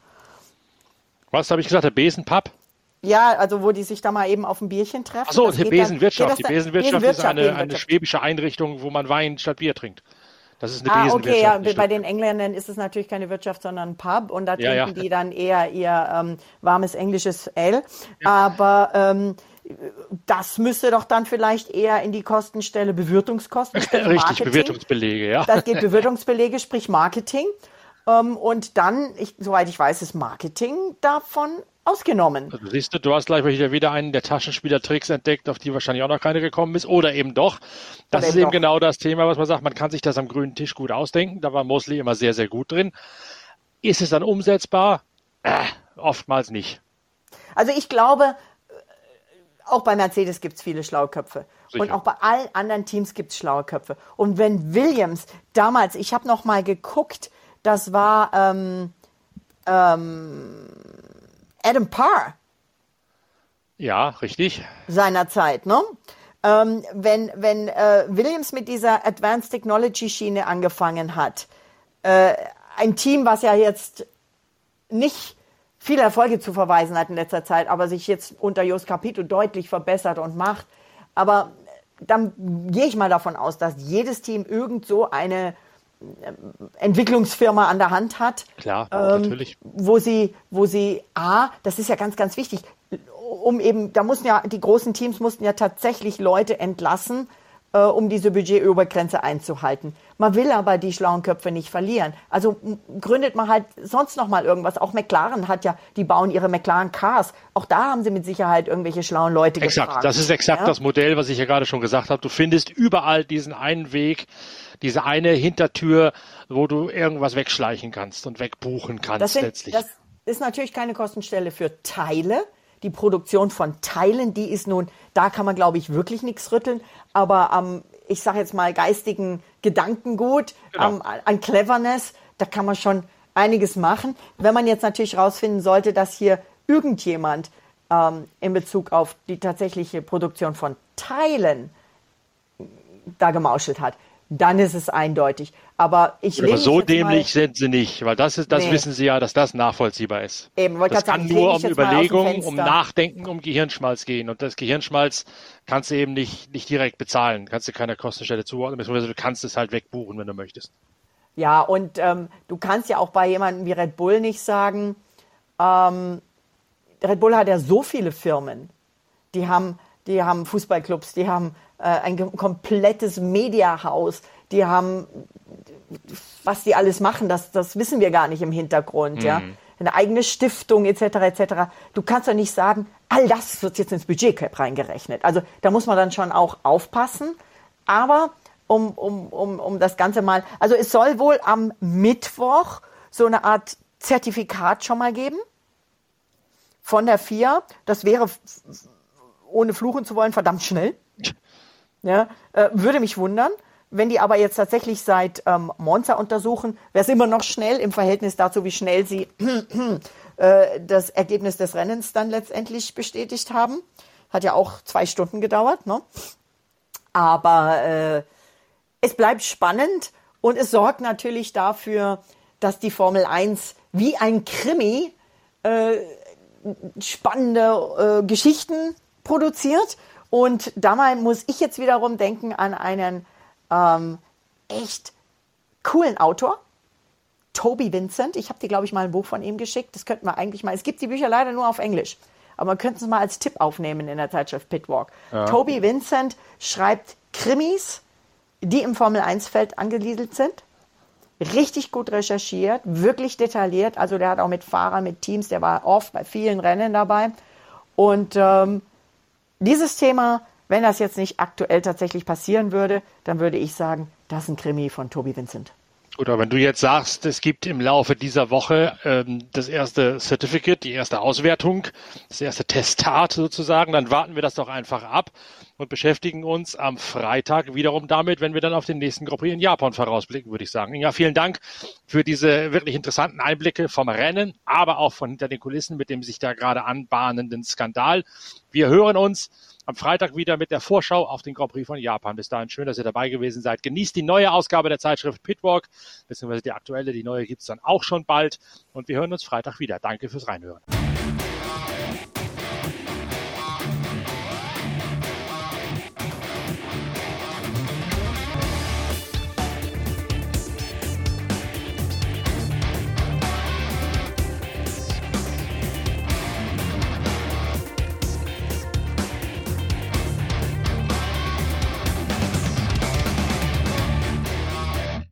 Was habe ich gesagt, der Besenpapp? Ja, also wo die sich da mal eben auf ein Bierchen treffen. Achso, die Besenwirtschaft. die Besenwirtschaft, ist eine, eine schwäbische Einrichtung, wo man Wein statt Bier trinkt. Das ist eine ah, okay, ja, bei den Engländern ist es natürlich keine Wirtschaft, sondern ein Pub und da trinken ja, ja. die dann eher ihr ähm, warmes englisches Ale. Ja. Aber ähm, das müsste doch dann vielleicht eher in die Kostenstelle Bewirtungskostenstelle. Richtig, Marketing. Bewirtungsbelege, ja. Das geht Bewirtungsbelege, sprich Marketing. Ähm, und dann, ich, soweit ich weiß, ist Marketing davon ausgenommen. Also siehst du, du hast gleich wieder einen der Taschenspielertricks entdeckt, auf die wahrscheinlich auch noch keine gekommen ist. Oder eben doch. Das Oder ist eben, eben genau das Thema, was man sagt, man kann sich das am grünen Tisch gut ausdenken. Da war Mosley immer sehr, sehr gut drin. Ist es dann umsetzbar? Äh, oftmals nicht. Also ich glaube, auch bei Mercedes gibt es viele schlaue Köpfe. Sicher. Und auch bei allen anderen Teams gibt es schlaue Köpfe. Und wenn Williams damals, ich habe noch mal geguckt, das war ähm, ähm, Adam Parr. Ja, richtig. Seinerzeit, ne? Ähm, wenn wenn äh, Williams mit dieser Advanced Technology Schiene angefangen hat, äh, ein Team, was ja jetzt nicht viele Erfolge zu verweisen hat in letzter Zeit, aber sich jetzt unter Jos Capito deutlich verbessert und macht. Aber dann gehe ich mal davon aus, dass jedes Team irgend so eine äh, Entwicklungsfirma an der Hand hat. Klar, ähm, natürlich. Wo sie, wo sie, A, das ist ja ganz, ganz wichtig, um eben, da mussten ja, die großen Teams mussten ja tatsächlich Leute entlassen, äh, um diese Budgetobergrenze einzuhalten. Man will aber die schlauen Köpfe nicht verlieren. Also gründet man halt sonst noch mal irgendwas. Auch McLaren hat ja, die bauen ihre McLaren Cars. Auch da haben sie mit Sicherheit irgendwelche schlauen Leute Exakt, gefragt. das ist exakt ja? das Modell, was ich ja gerade schon gesagt habe. Du findest überall diesen einen Weg, diese eine Hintertür, wo du irgendwas wegschleichen kannst und wegbuchen kannst das sind, letztlich. Das ist natürlich keine Kostenstelle für Teile. Die Produktion von Teilen, die ist nun, da kann man, glaube ich, wirklich nichts rütteln. Aber am, ähm, ich sage jetzt mal, geistigen Gedankengut, genau. ähm, an Cleverness, da kann man schon einiges machen. Wenn man jetzt natürlich rausfinden sollte, dass hier irgendjemand ähm, in Bezug auf die tatsächliche Produktion von Teilen da gemauschelt hat, dann ist es eindeutig. Aber ich Aber so dämlich sind sie nicht, weil das ist, das nee. wissen sie ja, dass das nachvollziehbar ist. Eben, das kann sagen, nur um Überlegung, um Nachdenken, um Gehirnschmalz gehen. Und das Gehirnschmalz kannst du eben nicht, nicht direkt bezahlen, kannst du keiner Kostenstelle zuordnen, beziehungsweise du kannst es halt wegbuchen, wenn du möchtest. Ja, und ähm, du kannst ja auch bei jemandem wie Red Bull nicht sagen, ähm, Red Bull hat ja so viele Firmen, die haben, die haben Fußballclubs, die haben äh, ein komplettes Mediahaus. Die haben, was die alles machen, das, das wissen wir gar nicht im Hintergrund, mhm. ja. Eine eigene Stiftung etc. etc. Du kannst ja nicht sagen, all das wird jetzt ins Budgetcap reingerechnet. Also da muss man dann schon auch aufpassen. Aber um, um, um, um das Ganze mal, also es soll wohl am Mittwoch so eine Art Zertifikat schon mal geben von der FIA. Das wäre, ohne fluchen zu wollen, verdammt schnell. Ja, äh, würde mich wundern. Wenn die aber jetzt tatsächlich seit ähm, Monza untersuchen, wäre es immer noch schnell im Verhältnis dazu, wie schnell sie <clears throat> äh, das Ergebnis des Rennens dann letztendlich bestätigt haben. Hat ja auch zwei Stunden gedauert. Ne? Aber äh, es bleibt spannend und es sorgt natürlich dafür, dass die Formel 1 wie ein Krimi äh, spannende äh, Geschichten produziert und dabei muss ich jetzt wiederum denken an einen ähm, echt coolen Autor, Toby Vincent. Ich habe dir, glaube ich, mal ein Buch von ihm geschickt. Das könnten wir eigentlich mal. Es gibt die Bücher leider nur auf Englisch. Aber man könnte es mal als Tipp aufnehmen in der Zeitschrift Pitwalk. Ja. Toby Vincent schreibt Krimis, die im Formel-1-Feld angesiedelt sind. Richtig gut recherchiert, wirklich detailliert. Also der hat auch mit Fahrern, mit Teams, der war oft bei vielen Rennen dabei. Und ähm, dieses Thema, wenn das jetzt nicht aktuell tatsächlich passieren würde, dann würde ich sagen, das ist ein Krimi von Toby Vincent. Oder wenn du jetzt sagst, es gibt im Laufe dieser Woche ähm, das erste Certificate, die erste Auswertung, das erste Testat sozusagen, dann warten wir das doch einfach ab und beschäftigen uns am Freitag wiederum damit, wenn wir dann auf den nächsten Grand Prix in Japan vorausblicken, würde ich sagen. Ja, vielen Dank für diese wirklich interessanten Einblicke vom Rennen, aber auch von hinter den Kulissen mit dem sich da gerade anbahnenden Skandal. Wir hören uns am Freitag wieder mit der Vorschau auf den Grand Prix von Japan. Bis dahin schön, dass ihr dabei gewesen seid. Genießt die neue Ausgabe der Zeitschrift Pitwalk, beziehungsweise die aktuelle, die neue gibt's dann auch schon bald. Und wir hören uns Freitag wieder. Danke fürs Reinhören.